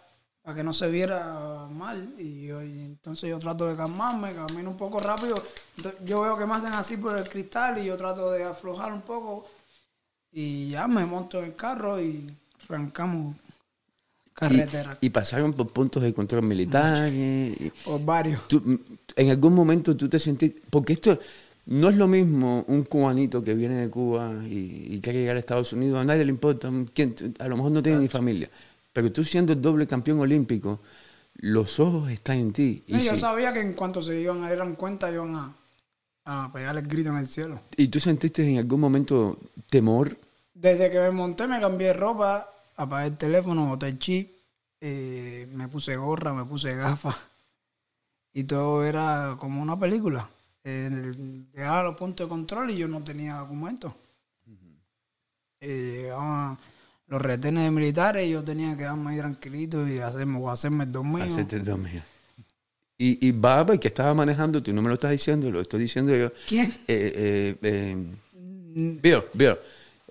para que no se viera mal. Y, yo- y entonces yo trato de calmarme, camino un poco rápido. Entonces, yo veo que me hacen así por el cristal y yo trato de aflojar un poco. Y ya me monto en el carro y arrancamos carretera. Y, y pasaron por puntos de control militar. y- por varios. tú, en algún momento tú te sentiste. Porque esto no es lo mismo un cubanito que viene de Cuba y, y quiere llegar a Estados Unidos. A nadie le importa. ¿quién- a lo mejor no tiene ni familia. Pero tú siendo el doble campeón olímpico, los ojos están en ti. Y, No, yo sabía que en cuanto se iban a dar cuenta iban a, a pegar el grito en el cielo. y tú sentiste en algún momento temor. Desde que me monté me cambié de ropa, apagué el teléfono, boté el chip, eh, me puse gorra, me puse gafas y todo era como una película. Eh, llegaba a los puntos de control y yo no tenía documentos. Eh, llegaban los retenes militares y yo tenía que quedarme ahí tranquilito y hacerme, o hacerme el dormido. Hacerte dormir. Y, y Baba, que estaba manejando, tú no me lo estás diciendo, lo estoy diciendo yo. ¿Quién? Eh, eh, eh, Bill, Bill,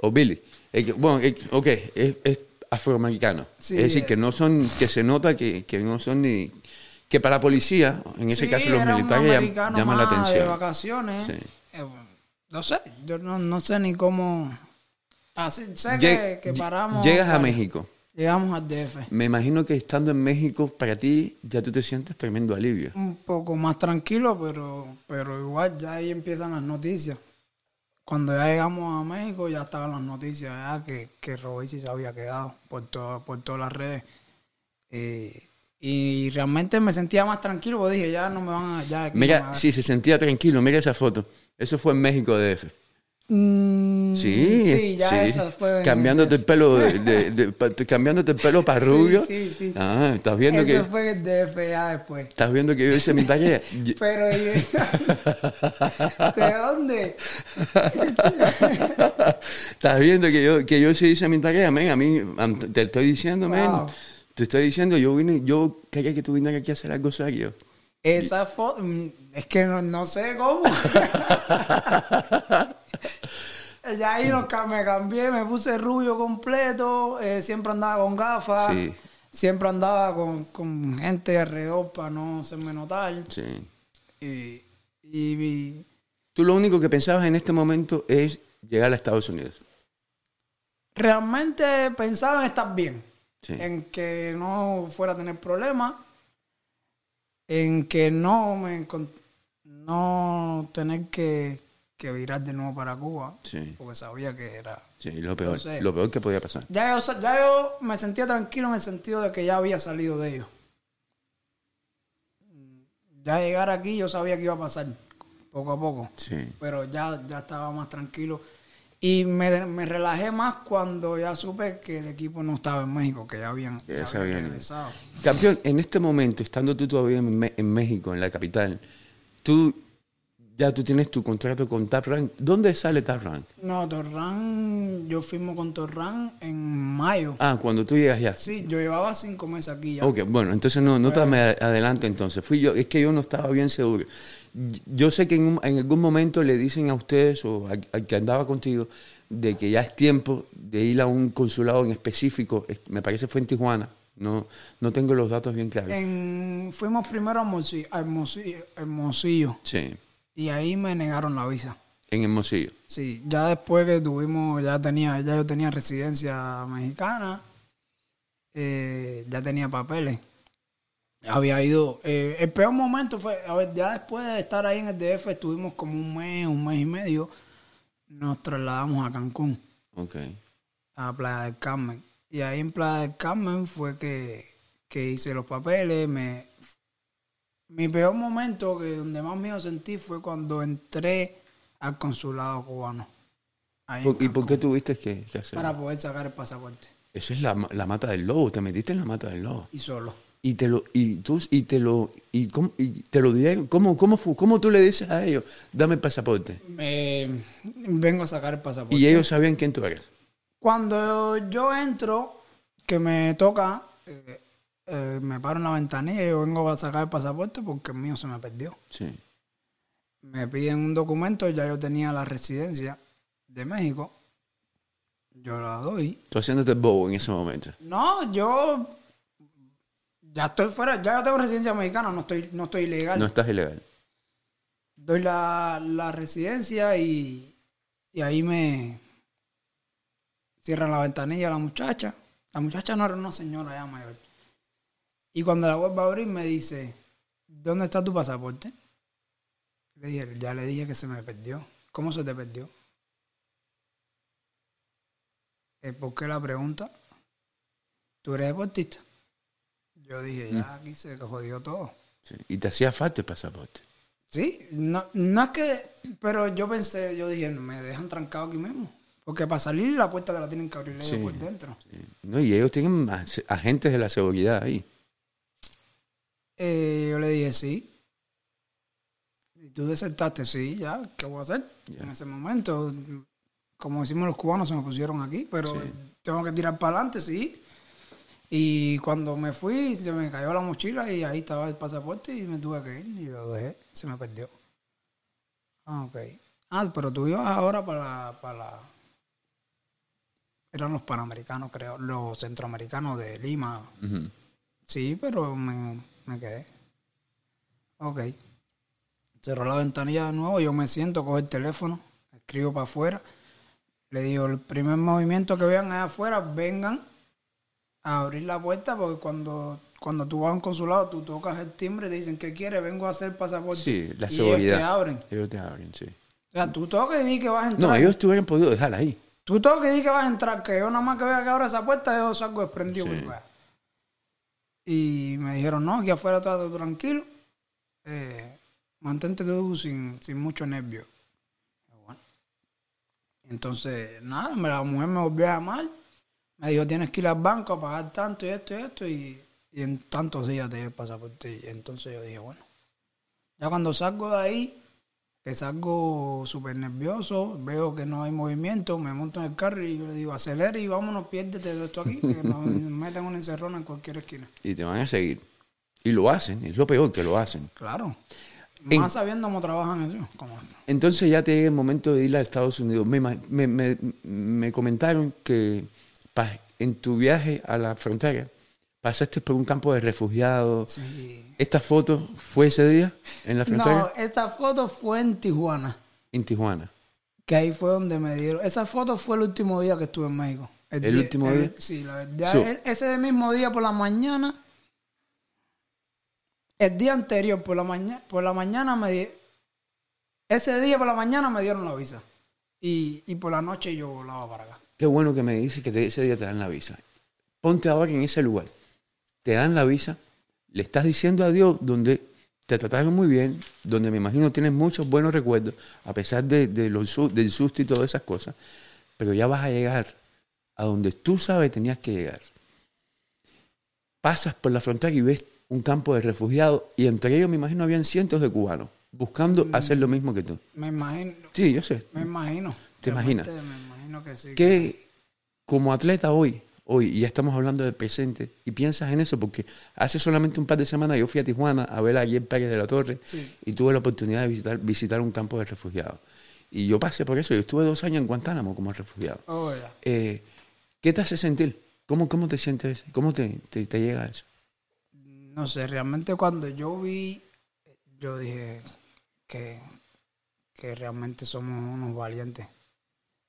o Billy. Eh, bueno, eh, ok, es, es afroamericano. Sí, es decir, que no son, que se nota que, que no son ni. Que para la policía, en ese Sí, caso los militares, llaman la más de atención. vacaciones. Sí. No sé, yo no, no sé ni cómo. Así, sé Lleg- que, que paramos. Llegas a. México. Llegamos al DF. Me imagino que estando en México, para ti, ya tú te sientes tremendo alivio. Un poco más tranquilo, pero, pero igual ya ahí empiezan las noticias. Cuando ya llegamos a México ya estaban las noticias ya que, que se había quedado por, todo, por todas las redes. Eh, y realmente me sentía más tranquilo, porque dije, ya no me van a... Ya Mira, sí, se sentía tranquilo. Mira esa foto. Eso fue en México DF. Mm, Sí, sí, ya sí. esa fue... Cambiándote el pelo, de, <laughs> de- de- pa- cambiándote el pelo para rubio. sí, sí. Ah, estás viendo Eso que fue el DF ya después. estás viendo que yo hice mi tarea. Yo- Pero, ¿y- ¿de <laughs> <laughs> dónde? Estás viendo que yo, que yo sí hice mi tarea, men. A mí, te estoy diciendo, men. Wow. Te estoy diciendo, yo vine, yo quería que tú vinieras aquí a hacer algo serio. Esa foto, mm, es que no, no sé cómo. <laughs> ya ahí nos me cambié, me puse rubio completo, eh, siempre andaba con gafas, Sí. siempre andaba con, con gente alrededor para no hacerme notar. Sí. Y, y- y Tú lo único que pensabas en este momento es llegar a Estados Unidos. realmente pensaba en estar bien, Sí. en que no fuera a tener problemas, en que no me no tener que, que virar de nuevo para Cuba, Sí. porque sabía que era. Sí, lo peor, lo peor que podía pasar. Ya yo, ya yo me sentía tranquilo en el sentido de que ya había salido de ellos. Ya llegar aquí yo sabía que iba a pasar poco a poco, Sí. pero ya, ya estaba más tranquilo. Y me, me relajé más cuando ya supe que el equipo no estaba en México, que ya habían, ya habían regresado. Campeón, en este momento, estando tú todavía en, en México, en la capital, tú ya tú tienes tu contrato con Tap Rank. ¿Dónde sale Tap Rank? No, Torran, yo firmo con Torran en mayo. Ah, cuando tú llegas ya. Sí, yo llevaba cinco meses aquí ya. Ok, bueno, entonces no, no te me adelante entonces. Fui yo, es que yo no estaba bien seguro. Yo sé que en, un- en algún momento le dicen a ustedes o al, al que andaba contigo de que ya es tiempo de ir a un consulado en específico. Es- Me parece fue en Tijuana. No, no tengo los datos bien claros. En- fuimos primero a Hermosillo, a Hermosillo, Hermosillo, Sí, y ahí me negaron la visa. en Hermosillo. Sí, ya después que tuvimos, ya tenía, ya yo tenía residencia mexicana, eh, ya tenía papeles. Había ido, eh, el peor momento fue, a ver, ya después de estar ahí en el DF, estuvimos como un mes, un mes y medio, nos trasladamos a Cancún, Ok. a Playa del Carmen. Y ahí en Playa del Carmen fue que, que hice los papeles, me, mi peor momento, que donde más miedo sentí, fue cuando entré al consulado cubano. ahí en ¿Por- ¿Y por qué tuviste que, que hacer? Para poder sacar el pasaporte. Eso es la, la mata del lobo. Te metiste en la mata del lobo. Y solo. Y te lo, y tú, y te lo, y, cómo- y te lo dieron. ¿Cómo, cómo? ¿Cómo tú le dices a ellos, dame el pasaporte? Eh, vengo a sacar el pasaporte. Y ellos sabían quién tú eres. Cuando yo entro, que me toca, eh, eh, me paro en la ventanilla y yo vengo a sacar el pasaporte porque el mío se me perdió. Sí. me piden un documento, ya yo tenía la residencia de México, yo la doy. Tú haciéndote bobo en ese momento. No, yo ya estoy fuera, ya yo tengo residencia mexicana, no estoy, no estoy ilegal. No estás ilegal. Doy la, la residencia y, y ahí me cierran la ventanilla la muchacha. La muchacha no era una señora ya mayor. Y cuando la vuelvo a abrir me dice, ¿dónde está tu pasaporte? Le dije, ya le dije que se me perdió. ¿Cómo se te perdió? Eh, ¿Por qué la pregunta? ¿Tú eres deportista? Yo dije, ya aquí se jodió todo. Sí. Y te hacía falta el pasaporte. Sí, no, no es que, pero yo pensé, yo dije, me dejan trancado aquí mismo. Porque para salir la puerta te la tienen que abrir ellos Sí. por dentro. Sí. No, y ellos tienen agentes de la seguridad ahí. Eh, yo le dije, sí. Y tú desertaste, sí, ya, ¿qué voy a hacer? En ese momento, como decimos los cubanos, se me pusieron aquí, pero Sí. tengo que tirar para adelante, sí. Y cuando me fui, se me cayó la mochila y ahí estaba el pasaporte y me tuve que ir y lo dejé, se me perdió. Ah, ok. Ah, pero tú ibas ahora para, para la... Eran los panamericanos, creo, los centroamericanos de Lima. Sí, pero me, me quedé. Ok. Cerró la ventanilla de nuevo, yo me siento, cojo el teléfono, escribo para afuera. Le digo, el primer movimiento que vean allá afuera, vengan a abrir la puerta, porque cuando, cuando tú vas a un consulado, tú tocas el timbre y te dicen, ¿qué quieres? Vengo a hacer pasaporte. Sí, la y seguridad. ellos te abren. Ellos te abren, sí. O sea, tú tocas y di que vas a entrar. No, ellos te hubieran podido dejar ahí. Tú tocas y di que vas a entrar, que yo nada más que vea que abra esa puerta, yo salgo desprendido. Sí. Y me dijeron, no, aquí afuera está todo tranquilo. Eh, mantente tú sin, sin mucho nervio. Bueno. Entonces, nada, la mujer me volvió a llamar. Me dijo, tienes que ir al banco a pagar tanto y esto y esto. Y, y en tantos días te doy el pasaporte. Entonces yo dije, bueno. Ya cuando salgo de ahí, que salgo súper nervioso, veo que no hay movimiento, me monto en el carro y yo le digo, acelera y vámonos, piérdete de esto aquí, que nos <laughs> meten una encerrona en cualquier esquina. Y te van a seguir. Y lo hacen, es lo peor que lo hacen. Claro. En- Más sabiendo cómo trabajan ellos. Entonces ya te llega el momento de ir a Estados Unidos. Me, me, me- me comentaron que en tu viaje a la frontera pasaste por un campo de refugiados. sí. ¿Esta foto fue ese día en la frontera? No, esta foto fue en Tijuana, En Tijuana. que ahí fue donde me dieron. Esa foto fue el último día que estuve en México. ¿El último día? Sí, la verdad. So- ese mismo día por la mañana, el día anterior por la mañana, por la mañana me di- ese día por la mañana me dieron la visa. Y, y por la noche yo volaba para acá. Qué bueno que me dices que te- ese día te dan la visa. Ponte ahora en ese lugar. Te dan la visa, le estás diciendo a Dios donde te trataron muy bien, donde me imagino tienes muchos buenos recuerdos, a pesar de, de los del susto y todas esas cosas, pero ya vas a llegar a donde tú sabes tenías que llegar. Pasas por la frontera y ves un campo de refugiados y entre ellos me imagino habían cientos de cubanos buscando hacer lo mismo que tú. Me imagino, Sí, yo sé. me imagino. ¿Te imaginas? Me imagino que sí. que como atleta hoy, hoy, y ya estamos hablando del presente, y piensas en eso, porque hace solamente un par de semanas yo fui a Tijuana a ver a Guillermo Pérez de la Torre Sí. y tuve la oportunidad de visitar, visitar un campo de refugiados. Y yo pasé por eso, yo estuve dos años en Guantánamo como refugiado. Oh. Eh, ¿Qué te hace sentir? ¿Cómo, cómo te sientes? ¿Cómo te, te, te llega eso? No sé, realmente cuando yo vi, yo dije que, que realmente somos unos valientes.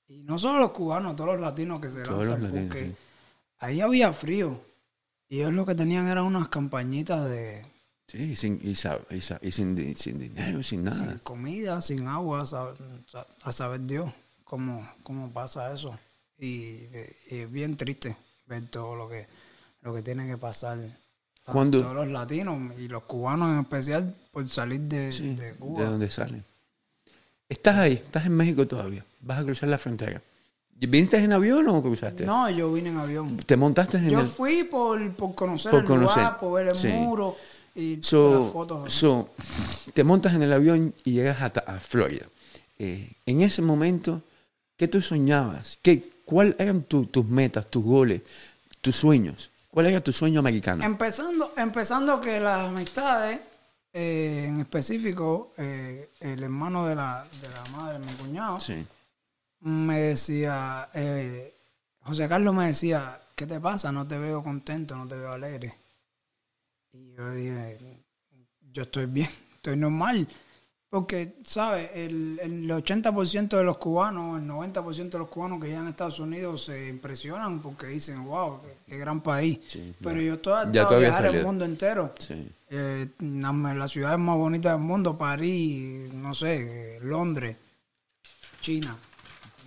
Y no solo los cubanos, todos los latinos que se Todos los lanzan, latinos, sí. Ahí había frío. Y ellos lo que tenían eran unas campañitas de Sí, y sin, y sa- y sa- y sin, di- sin dinero, sin nada. sin comida, sin agua, a, sa- a saber Dios cómo, cómo pasa eso. Y, de- es bien triste ver todo lo que, lo que tiene que pasar. Cuando- Todos los latinos y los cubanos en especial por salir de, Sí, de de Cuba. dónde salen. Estás ahí, estás en México todavía, vas a cruzar la frontera. ¿Viniste en avión o cruzaste? No, yo vine en avión. ¿Te montaste en Yo el...? fui por, por conocer Por el conocer, lugar, por ver el sí. muro y las So, fotos. so, te montas en el avión y llegas a, Ta- a Florida. Eh, en ese momento, ¿qué tú soñabas? ¿Qué, ¿Cuáles eran tu- tus metas, tus goles, tus sueños? ¿Cuál era tu sueño americano? Empezando, empezando que las amistades, eh, en específico, eh, el hermano de la, de la madre, mi cuñado, Sí. Me decía, eh, José Carlos me decía, ¿qué te pasa? No te veo contento, no te veo alegre. Y yo dije, yo estoy bien, estoy normal. Porque, ¿sabes? El, el 80% de los cubanos, el 90% de los cubanos que llegan a Estados Unidos se impresionan porque dicen, wow, qué, qué gran país. Sí, Pero yo estoy Ya el mundo entero. Sí. Eh, la, la ciudad más bonita del mundo, París, no sé, eh, Londres, China.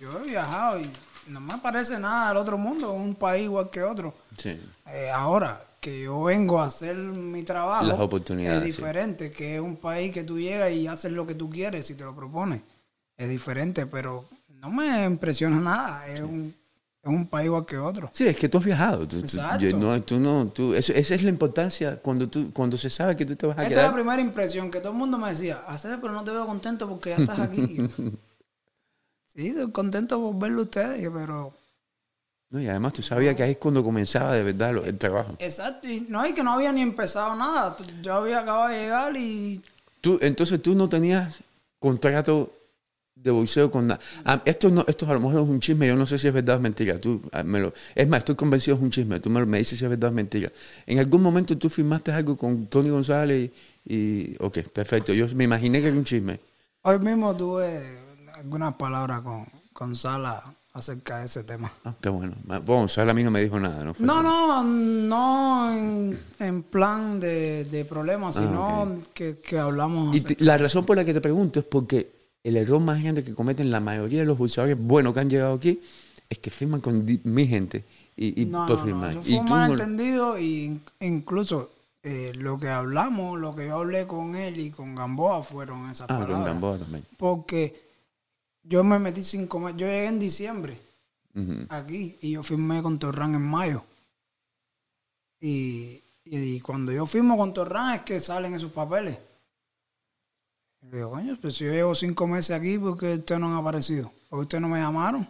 Yo he viajado y no me parece nada del otro mundo, un país igual que otro. Sí. Eh, ahora que yo vengo a hacer mi trabajo, Las oportunidades, es sí. diferente, que es un país que tú llegas y haces lo que tú quieres si te lo propones. Es diferente, pero no me impresiona nada. Es, un, es un país igual que otro. Sí, es que tú has viajado. Tú, tú- Exacto. yo- no, tú no, tú, eso- esa es la importancia cuando, tú, cuando se sabe que tú te vas a Esa es la quedar. primera impresión, que todo el mundo me decía, hacer, pero no te veo contento porque ya estás aquí. <laughs> sí, estoy contento por verlo a ustedes, pero No, y además tú sabías que ahí es cuando comenzaba de verdad el trabajo. Exacto, y no hay que no había ni empezado nada. Yo había acabado de llegar y Tú, entonces tú no tenías contrato de boxeo con nada. Ah, esto, no, esto a lo mejor es un chisme, yo no sé si es verdad o mentira. Tú, ah, me lo- es más, estoy convencido es un chisme. Tú me, dices si es verdad o mentira. En algún momento tú firmaste algo con Tony González y, y- Ok, perfecto. Yo me imaginé que era un chisme. hoy mismo tuve algunas palabras con, con Sala acerca de ese tema. Ah, qué bueno. Bueno, González a mí no me dijo nada. No, fue- No, no, no en, en plan de, de problemas, sino Ah, ok. que, que hablamos. Y la razón por la que te pregunto es porque el error más grande que cometen la mayoría de los boxeadores buenos que han llegado aquí es que firman con mi gente y, y no, no, no, firmar. y fue un tú no- malentendido y in- incluso eh, lo que hablamos, lo que yo hablé con él y con Gamboa fueron esas Ah, con palabras. Gamboa también. Porque yo me metí cinco meses, yo llegué en diciembre aquí y yo firmé con Torran en mayo. Y, y cuando yo firmo con Torran es que salen esos papeles. Y digo, coño, pues si yo llevo cinco meses aquí, ¿por qué ustedes no han aparecido? ¿Por qué ustedes no me llamaron?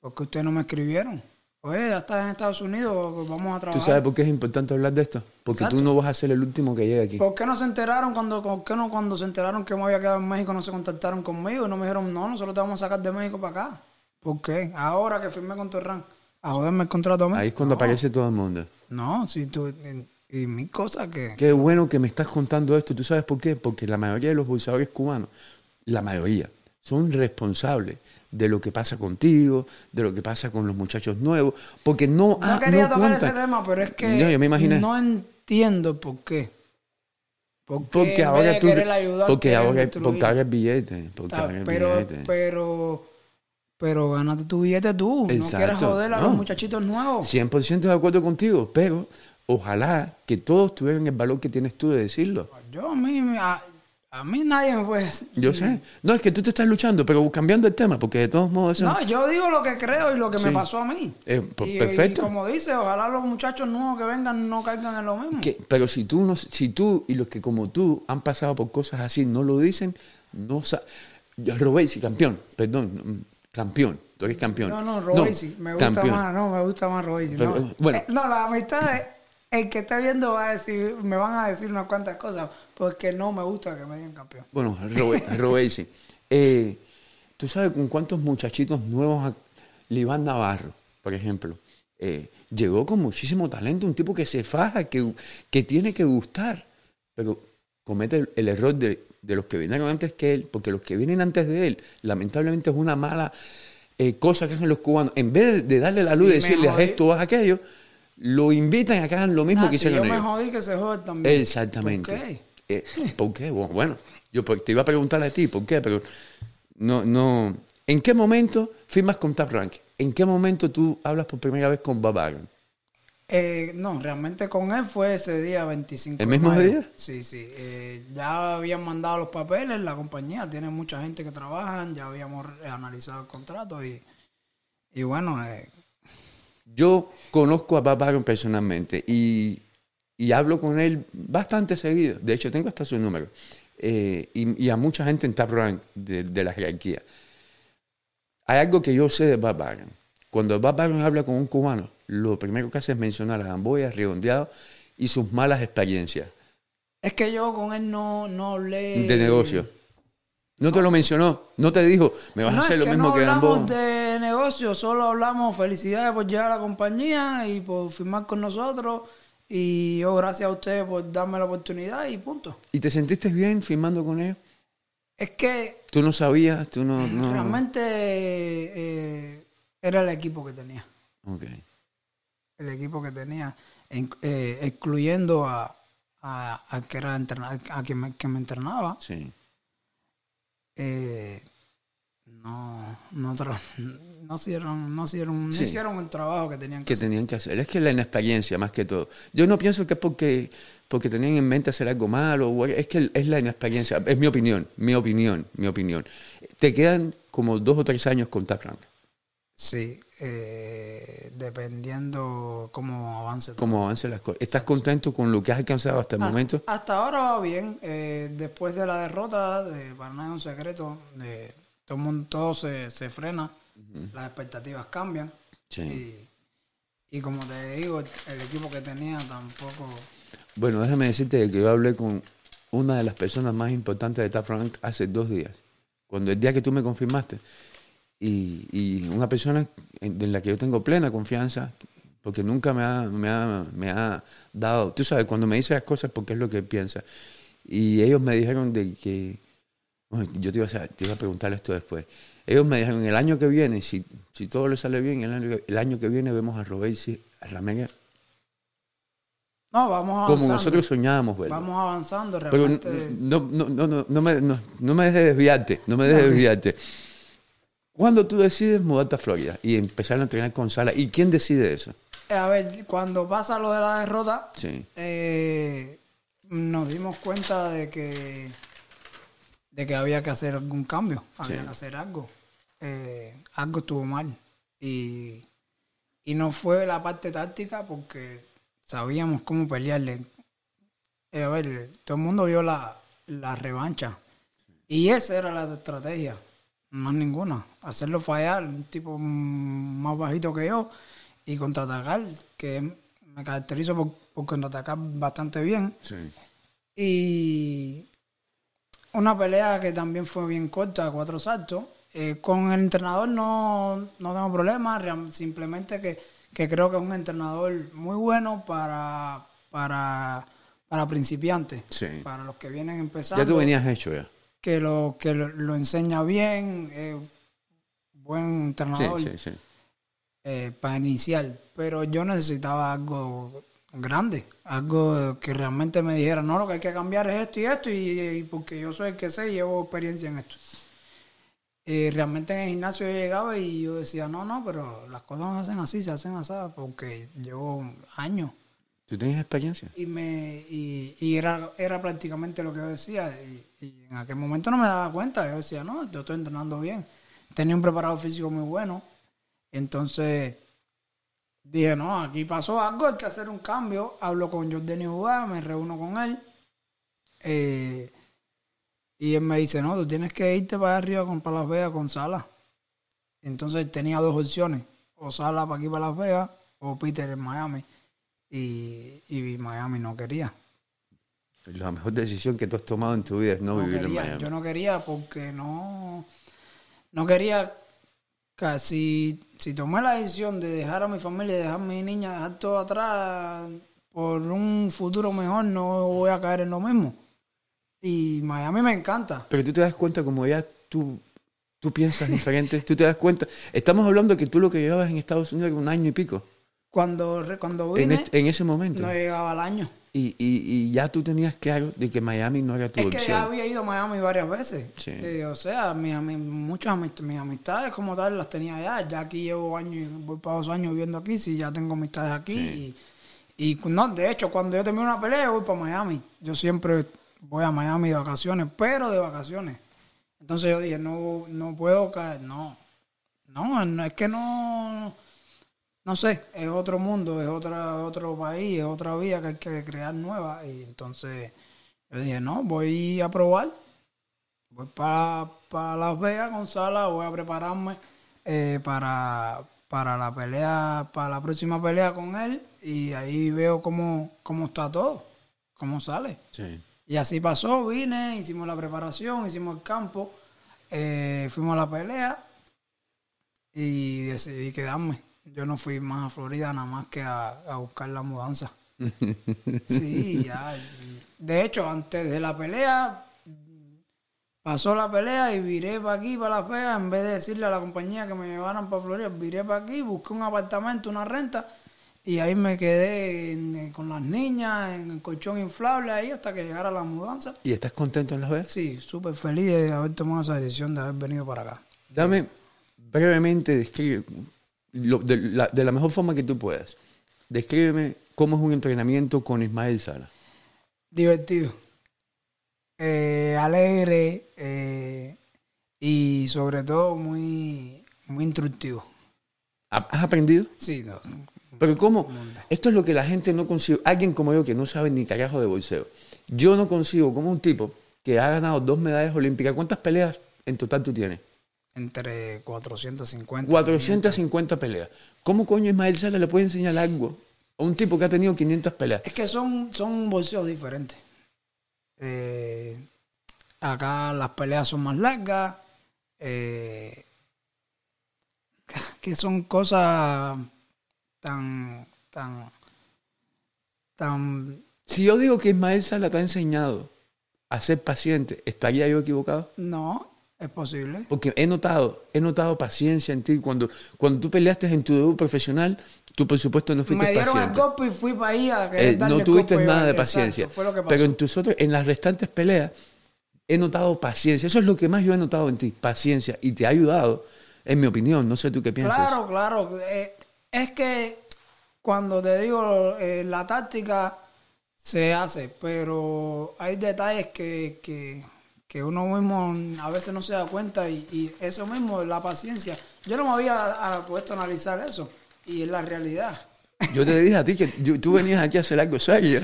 ¿Por qué ustedes no me escribieron? Oye, ya estás en Estados Unidos, vamos a ¿Tú trabajar. sabes por qué es importante hablar de esto? Porque Exacto. tú no vas a ser el último que llegue aquí. ¿Por qué no se enteraron cuando, por qué no cuando se enteraron que me había quedado en México no se contactaron conmigo y no me dijeron, no, nosotros te vamos a sacar de México para acá? ¿Por qué? Ahora que firmé con Torran, a joderme el contrato a mí. Ahí es cuando No, aparece todo el mundo. No, si tú, y, y mil cosas que... Qué bueno que me estás contando esto. ¿Tú sabes por qué? Porque la mayoría de los boxeadores cubanos, la mayoría, son responsables de lo que pasa contigo, de lo que pasa con los muchachos nuevos, porque no No ah, quería no tocar ese tema, pero es que No, yo me imaginé. no entiendo por qué. ¿Por qué Porque ahora tú, ayudar, porque ahora, porque ahora es billete, porque Ah, ahora es pero, billete. pero, pero gánate tu billete tú. No quieres Exacto, joder a no. los muchachitos nuevos. 100% de acuerdo contigo, pero ojalá que todos tuvieran el valor que tienes tú de decirlo. Yo a mí, a, a mí nadie me puede decir. Yo sé. No, es que tú te estás luchando, pero cambiando el tema, porque de todos modos eso... No, yo digo lo que creo y lo que me pasó a mí. Eh, pues, y, perfecto. y como dice, ojalá los muchachos nuevos que vengan no caigan en lo mismo. pero si tú, no, si tú y los que como tú han pasado por cosas así no lo dicen, no sa Robesi, campeón, perdón, mm, campeón, tú eres campeón. No, no, Robesi. me gusta campeón. más, no, me gusta más Robesi. No. bueno. Eh, no, la amistad es, el que está viendo va a decir, me van a decir unas cuantas cosas, porque no me gusta que me digan campeón. Bueno, Robe- <laughs> Robesi. Eh, ¿Tú sabes con cuántos muchachitos nuevos, a- Liván Navarro, por ejemplo, eh, llegó con muchísimo talento, un tipo que se faja, que, que tiene que gustar, pero comete el, el error de, de los que vinieron antes que él, porque los que vienen antes de él, lamentablemente es una mala eh, cosa que hacen los cubanos. En vez de darle la luz y Sí, decirle haz jodí. esto, haz aquello, lo invitan a que hagan lo mismo Ah, que si yo hicieron me jodí que se jode también. Exactamente. ¿Por qué? Eh, ¿Por qué? Bueno, yo pues, te iba a preguntar a ti, ¿por qué? Pero no, no. ¿En qué momento firmas con Tap Rank? ¿En qué momento tú hablas por primera vez con Bob Arum? Eh, no, realmente con él fue ese día 25 ¿El de mismo mayo. día? Sí, sí. Eh, ya habían mandado los papeles, la compañía tiene mucha gente que trabajan, ya habíamos analizado el contrato y, y bueno, eh, Yo conozco a Bob Arum personalmente y, y hablo con él bastante seguido. De hecho, tengo hasta su número. Eh, y, y a mucha gente en Rank de, de la jerarquía. Hay algo que yo sé de Bob Arum. Cuando Bob Arum habla con un cubano, lo primero que hace es mencionar a Gamboya, Redondeado y sus malas experiencias es que yo con él no, no hablé... de negocio. No te lo mencionó, no te dijo, me vas No, a hacer lo que mismo no que hablamos de negocio, solo hablamos felicidades por llegar a la compañía y por firmar con nosotros y yo gracias a ustedes por darme la oportunidad y punto. ¿Y te sentiste bien firmando con ellos? Es que Tú no sabías, tú no... no... realmente eh, era el equipo que tenía. Ok. El equipo que tenía, en- eh, excluyendo a, a, a que era entrena- a quien me, que me entrenaba. Sí. Eh, no, no, no hicieron, no hicieron, no hicieron el trabajo que tenían que que hacer. tenían que hacer. Es que la inexperiencia, más que todo. Yo no pienso que es porque, porque tenían en mente hacer algo malo, es que es la inexperiencia. Es mi opinión, mi opinión, mi opinión. Te quedan como dos o tres años con Tap Rank. Sí, eh, dependiendo cómo avance todo. Cómo avancen las cosas. ¿Estás contento con lo que has alcanzado hasta el momento? Hasta ahora va bien. eh, después de la derrota, de, para nada es un secreto, de, todo, mundo, todo se, se frena, las expectativas cambian. Y, y como te digo, el equipo que tenía tampoco... Bueno, déjame decirte que yo hablé con una de las personas más importantes de Tap hace dos días. Cuando el día que tú me confirmaste. Y, y una persona en, en la que yo tengo plena confianza, porque nunca me ha, me, ha, me ha dado, tú sabes, cuando me dice las cosas porque es lo que piensa. Y ellos me dijeron de que, bueno, yo te iba, a, te iba a preguntar esto después. Ellos me dijeron, el año que viene, si, si todo le sale bien, el año, el año que viene vemos a Robesi, a Ramírez, No, vamos avanzando. como nosotros soñábamos verlo. Vamos avanzando, Pero realmente... no, no, no, no, no me, no, no me dejes desviarte, no me dejes desviarte. ¿Cuándo tú decides mudarte a Florida y empezar a entrenar con Sala? ¿Y quién decide eso? A ver, cuando pasa lo de la derrota, Sí. eh, nos dimos cuenta de que de que había que hacer algún cambio, había Sí. que hacer algo. Eh, algo estuvo mal. Y, y no fue la parte táctica porque sabíamos cómo pelearle. Eh, a ver, todo el mundo vio la, la revancha. Y esa era la estrategia, más ninguna. Hacerlo fallar, un tipo más bajito que yo, y contraatacar, que me caracterizo por, por contraatacar bastante bien. Sí. Y una pelea que también fue bien corta, cuatro saltos. Eh, con el entrenador no, no tengo problema, real- simplemente que, que creo que es un entrenador muy bueno para, para, para principiantes, Sí. para los que vienen empezando. Ya tú venías hecho ya. Que lo, que lo, lo enseña bien, eh, buen entrenador sí, sí. eh, para iniciar, pero yo necesitaba algo grande, algo que realmente me dijera, no, lo que hay que cambiar es esto y esto, y, y porque yo soy el que sé y llevo experiencia en esto. Y realmente en el gimnasio yo llegaba y yo decía, no, no, pero las cosas no se hacen así, se hacen así, porque llevo años. ¿Tú tienes experiencia? Y, me, y, y era, era prácticamente lo que yo decía. Y, y en aquel momento no me daba cuenta. Yo decía, no, yo estoy entrenando bien. Tenía un preparado físico muy bueno. Entonces dije, no, aquí pasó algo, hay que hacer un cambio. Hablo con Jordan Jugada, me reúno con él. Eh, y él me dice, no, tú tienes que irte para arriba con para Las Vegas con Sala. Entonces tenía dos opciones, o Sala para aquí para Las Vegas, o Peter en Miami. Y Miami no quería. La mejor decisión que tú has tomado en tu vida es no, No vivir quería, en Miami. Yo no quería porque no, no quería que si, tomé la decisión de dejar a mi familia, dejar a mi niña, dejar todo atrás por un futuro mejor, no voy a caer en lo mismo. Y Miami me encanta. Pero tú te das cuenta como ya tú, tú piensas <laughs> diferente, tú te das cuenta. Estamos hablando que tú lo que llevabas en Estados Unidos era un año y pico, Cuando, cuando en, vine, en ese momento. no llegaba al año. Y, y, y ya tú tenías claro de que Miami no era tu Es que opción. ya había ido a Miami varias veces. Sí. Eh, o sea, mis, ami- muchas amist- mis amistades como tal las tenía allá. Ya aquí llevo años, y voy para dos años viviendo aquí, sí, ya tengo amistades aquí. Y, y no, de hecho, cuando yo termino una pelea, voy para Miami. Yo siempre voy a Miami de vacaciones, pero de vacaciones. Entonces yo dije, no, no puedo caer, no. No, no, es que no, no sé, es otro mundo, es otra, otro país, es otra vida que hay que crear nueva. Y entonces yo dije, no, voy a probar. Voy para, para Las Vegas con Sala, voy a prepararme eh, para, para la pelea, para la próxima pelea con él. Y ahí veo cómo, cómo está todo, cómo sale. Sí. Y así pasó, vine, hicimos la preparación, hicimos el campo, eh, fuimos a la pelea y decidí quedarme. Yo no fui más a Florida nada más que a, a buscar la mudanza. <laughs> Sí, ya. De hecho, antes de la pelea, pasó la pelea y viré para aquí, para Las Vegas, en vez de decirle a la compañía que me llevaran para Florida, viré para aquí, busqué un apartamento, una renta, y ahí me quedé en- con las niñas, en el colchón inflable ahí hasta que llegara la mudanza. ¿Y estás contento en Las Vegas? Sí, súper feliz de haber tomado esa decisión de haber venido para acá. Dame brevemente, describe, lo- de, la, de la mejor forma que tú puedas. Descríbeme cómo es un entrenamiento con Ismael Sala. Divertido. Eh, alegre eh, y sobre todo muy, muy instructivo. ¿Ha- ¿Has aprendido? Sí, no, Pero ¿cómo? Esto es lo que la gente no consigue. Alguien como yo que no sabe ni carajo de bolseo. Yo no consigo como un tipo que ha ganado dos medallas olímpicas. ¿Cuántas peleas en total tú tienes? Entre 450. 450 peleas. ¿Cómo coño Ismael Sala le puede enseñar algo a un tipo que ha tenido 500 peleas? Es que son, son bolseos diferentes. Eh, acá las peleas son más largas. eh, <laughs> que son cosas tan, tan, tan, Si yo digo que Ismael Sala te ha enseñado a ser paciente, ¿estaría yo equivocado? no, es posible. Porque he notado, he notado paciencia en ti. Cuando, cuando tú peleaste en tu debut profesional, tú por supuesto no fuiste Me dieron el paciente. y fui para ahí a querer Eh, darle no el tuviste nada de Exacto, paciencia. fue lo que pasó. Pero en tus otros, en las restantes peleas, he notado paciencia. Eso es lo que más yo he notado en ti, paciencia. Y te ha ayudado, en mi opinión. No sé tú qué piensas. Claro, claro. Eh, es que cuando te digo eh, la táctica se hace, pero hay detalles que, que, que uno mismo a veces no se da cuenta y, eso mismo, la paciencia. Yo no me había a- puesto a analizar eso y es la realidad. Yo te dije a ti que tú venías aquí a hacer algo serio.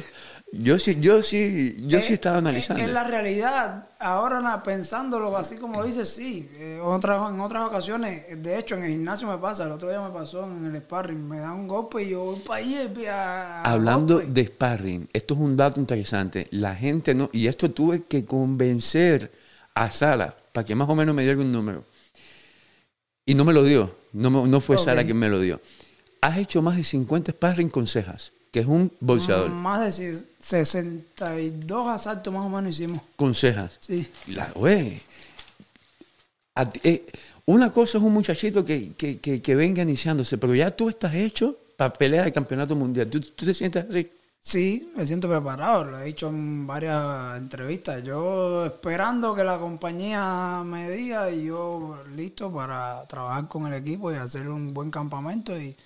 Yo sí, yo sí, yo sí Eh, estaba analizando. Es la realidad. Ahora pensándolo así como dices, sí. Eh, en otras ocasiones, de hecho en el gimnasio me pasa, el otro día me pasó en el sparring, me dan un golpe y yo voy para ahí eh, a- a Hablando golpe. de sparring, esto es un dato interesante. La gente no, y esto tuve que convencer a Sala para que más o menos me diera un número. Y no me lo dio. No, no fue Ok. Sala quien me lo dio. Has hecho más de 50 sparring con cejas, que es un boxeador. Más de si- 62 asaltos más o menos hicimos. Con cejas. Sí. La, güey. Eh, una cosa es un muchachito que, que, que, que venga iniciándose, pero ya tú estás hecho para pelear de campeonato mundial. ¿Tú, tú te sientes así? Sí, me siento preparado, lo he dicho en varias entrevistas. Yo esperando que la compañía me diga y yo listo para trabajar con el equipo y hacer un buen campamento y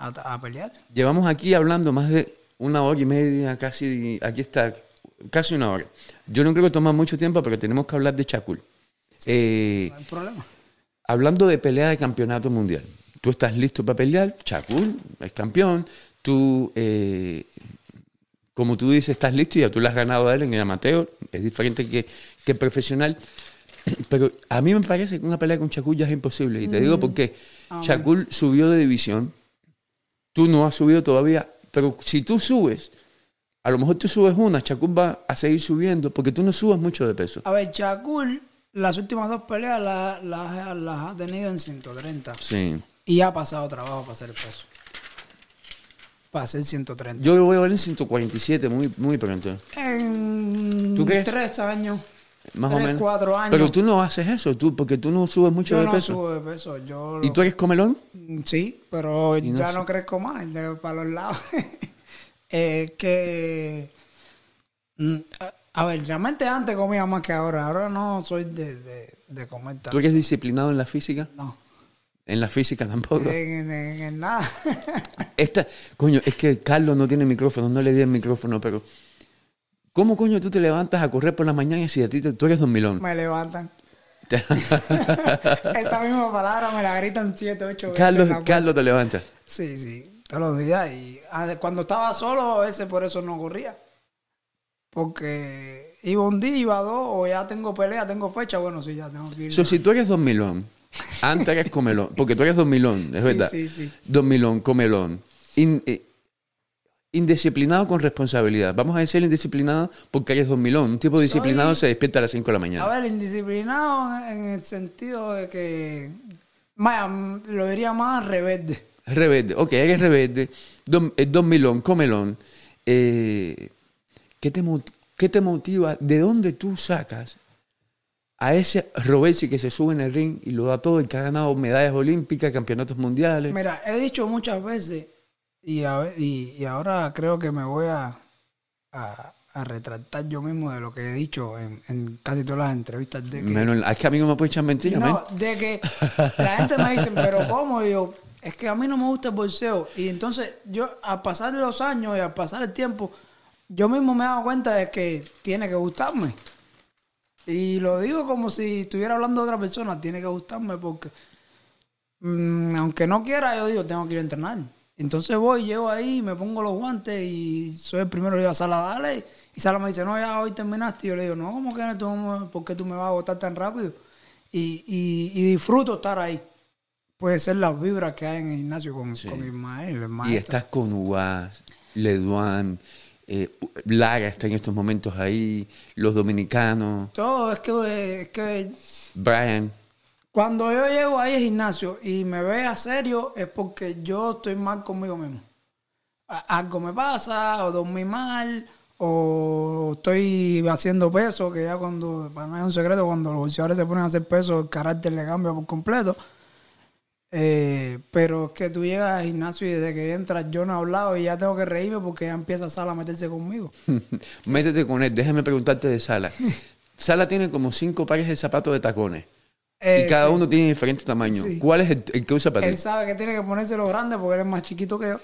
a, a pelear. Llevamos aquí hablando más de una hora y media, casi, aquí está, casi una hora. Yo no creo que toma mucho tiempo, pero tenemos que hablar de Chacul. Eh, No hay problema. hablando de pelea de campeonato mundial, tú estás listo para pelear, Chacul es campeón, tú, eh, como tú dices, estás listo y ya tú le has ganado a él en el amateur, es diferente que, que profesional. <clears throat> Pero a mí me parece que una pelea con Chacul ya es imposible. Y te digo porque Ah, Chacul subió de división, tú no has subido todavía, pero si tú subes, a lo mejor tú subes una, Chacul va a seguir subiendo porque tú no subas mucho de peso. A ver, Chacul, las últimas dos peleas las, las- las ha tenido en 130 Sí. y ha pasado trabajo para hacer el peso. Para hacer 130. Yo lo voy a ver en 147 muy, muy pronto. en ¿Tú crees? tres años, Más o menos. cuatro años. Pero tú no haces eso, tú, porque tú no subes mucho yo de no peso. subo de peso. Yo ¿Y tú eres comelón? Sí, pero no ya sé. no crezco más, de- para los lados. <laughs> Eh, que. mm, a, a ver, realmente antes comía más que ahora. Ahora no soy de, de, de comer tanto. ¿Tú eres disciplinado en la física? No, En la física tampoco. en, en- en nada. <laughs> Esta, coño, es que Carlos no tiene micrófono, no le di el micrófono, pero ¿cómo coño tú te levantas a correr por la mañana si a ti te- tú eres dormilón? me levantan. <laughs> <laughs> Esa misma palabra me la gritan siete, ocho veces. Carlos. Carlos te levanta. Sí, sí, todos los días. Y ah, cuando estaba solo, a veces por eso no corría. Porque iba un día, iba dos, o ya tengo pelea, tengo fecha, bueno, sí, ya tengo que ir. So, si tú eres dormilón, antes eres comelón, porque tú eres dormilón, es <laughs> Sí, verdad. sí, sí. Dormilón, comelón. In- eh, indisciplinado con responsabilidad. Vamos a decir indisciplinado porque eres dormilón. Un tipo disciplinado se despierta a las 5 de la mañana. A ver, indisciplinado en el sentido de que. Vaya, lo diría más rebelde. Rebelde, ok, eres rebelde, dom- eh, dormilón, comelón. Eh, ¿qué, te, mot- qué te motiva? ¿De dónde tú sacas a ese Robesi que se sube en el ring y lo da todo y que ha ganado medallas olímpicas, campeonatos mundiales? Mira, he dicho muchas veces, y, a ve- y, y ahora creo que me voy a, a, a retratar yo mismo de lo que he dicho en, en casi todas las entrevistas. De que, Menos, es que a mí no me puede echar mentiras, No, men. de que la gente me dice, pero ¿cómo? Y yo, es que a mí no me gusta el bolseo. Y entonces yo, al pasar los años y al pasar el tiempo, yo mismo me he dado cuenta de que tiene que gustarme. Y lo digo como si estuviera hablando de otra persona, tiene que gustarme porque, mm, aunque no quiera, yo digo, tengo que ir a entrenar. Entonces voy, llego ahí, me pongo los guantes y soy el primero que digo a Sala, dale. Y Sala me dice, no, ya hoy terminaste. Y yo le digo, no, ¿cómo que no? ¿Tú, ¿Por qué tú me vas a votar tan rápido? y, y- y disfruto estar ahí. Puede ser las vibras que hay en el gimnasio con, con Ismael, el Y estás con Uaz, Leduan, eh, Lara está en estos momentos ahí, los dominicanos, Todo es que, es que Brian. Cuando yo llego ahí al gimnasio y me vea serio es porque yo estoy mal conmigo mismo. Algo me pasa, o dormí mal, o estoy haciendo peso, que ya cuando, para no es un secreto, cuando los boxeadores se ponen a hacer peso, el carácter le cambia por completo. Eh, pero es que tú llegas al gimnasio y desde que entras yo no he hablado y ya tengo que reírme porque ya empieza Sala a meterse conmigo. <laughs> Métete con él, déjame preguntarte de Sala. <laughs> Sala tiene como cinco pares de zapatos de tacones. Eh, y cada sí. uno tiene diferente tamaño. Sí. ¿Cuál es el, el que usa para ti? Él sabe que tiene que ponérselo grande porque él es más chiquito que yo. <laughs>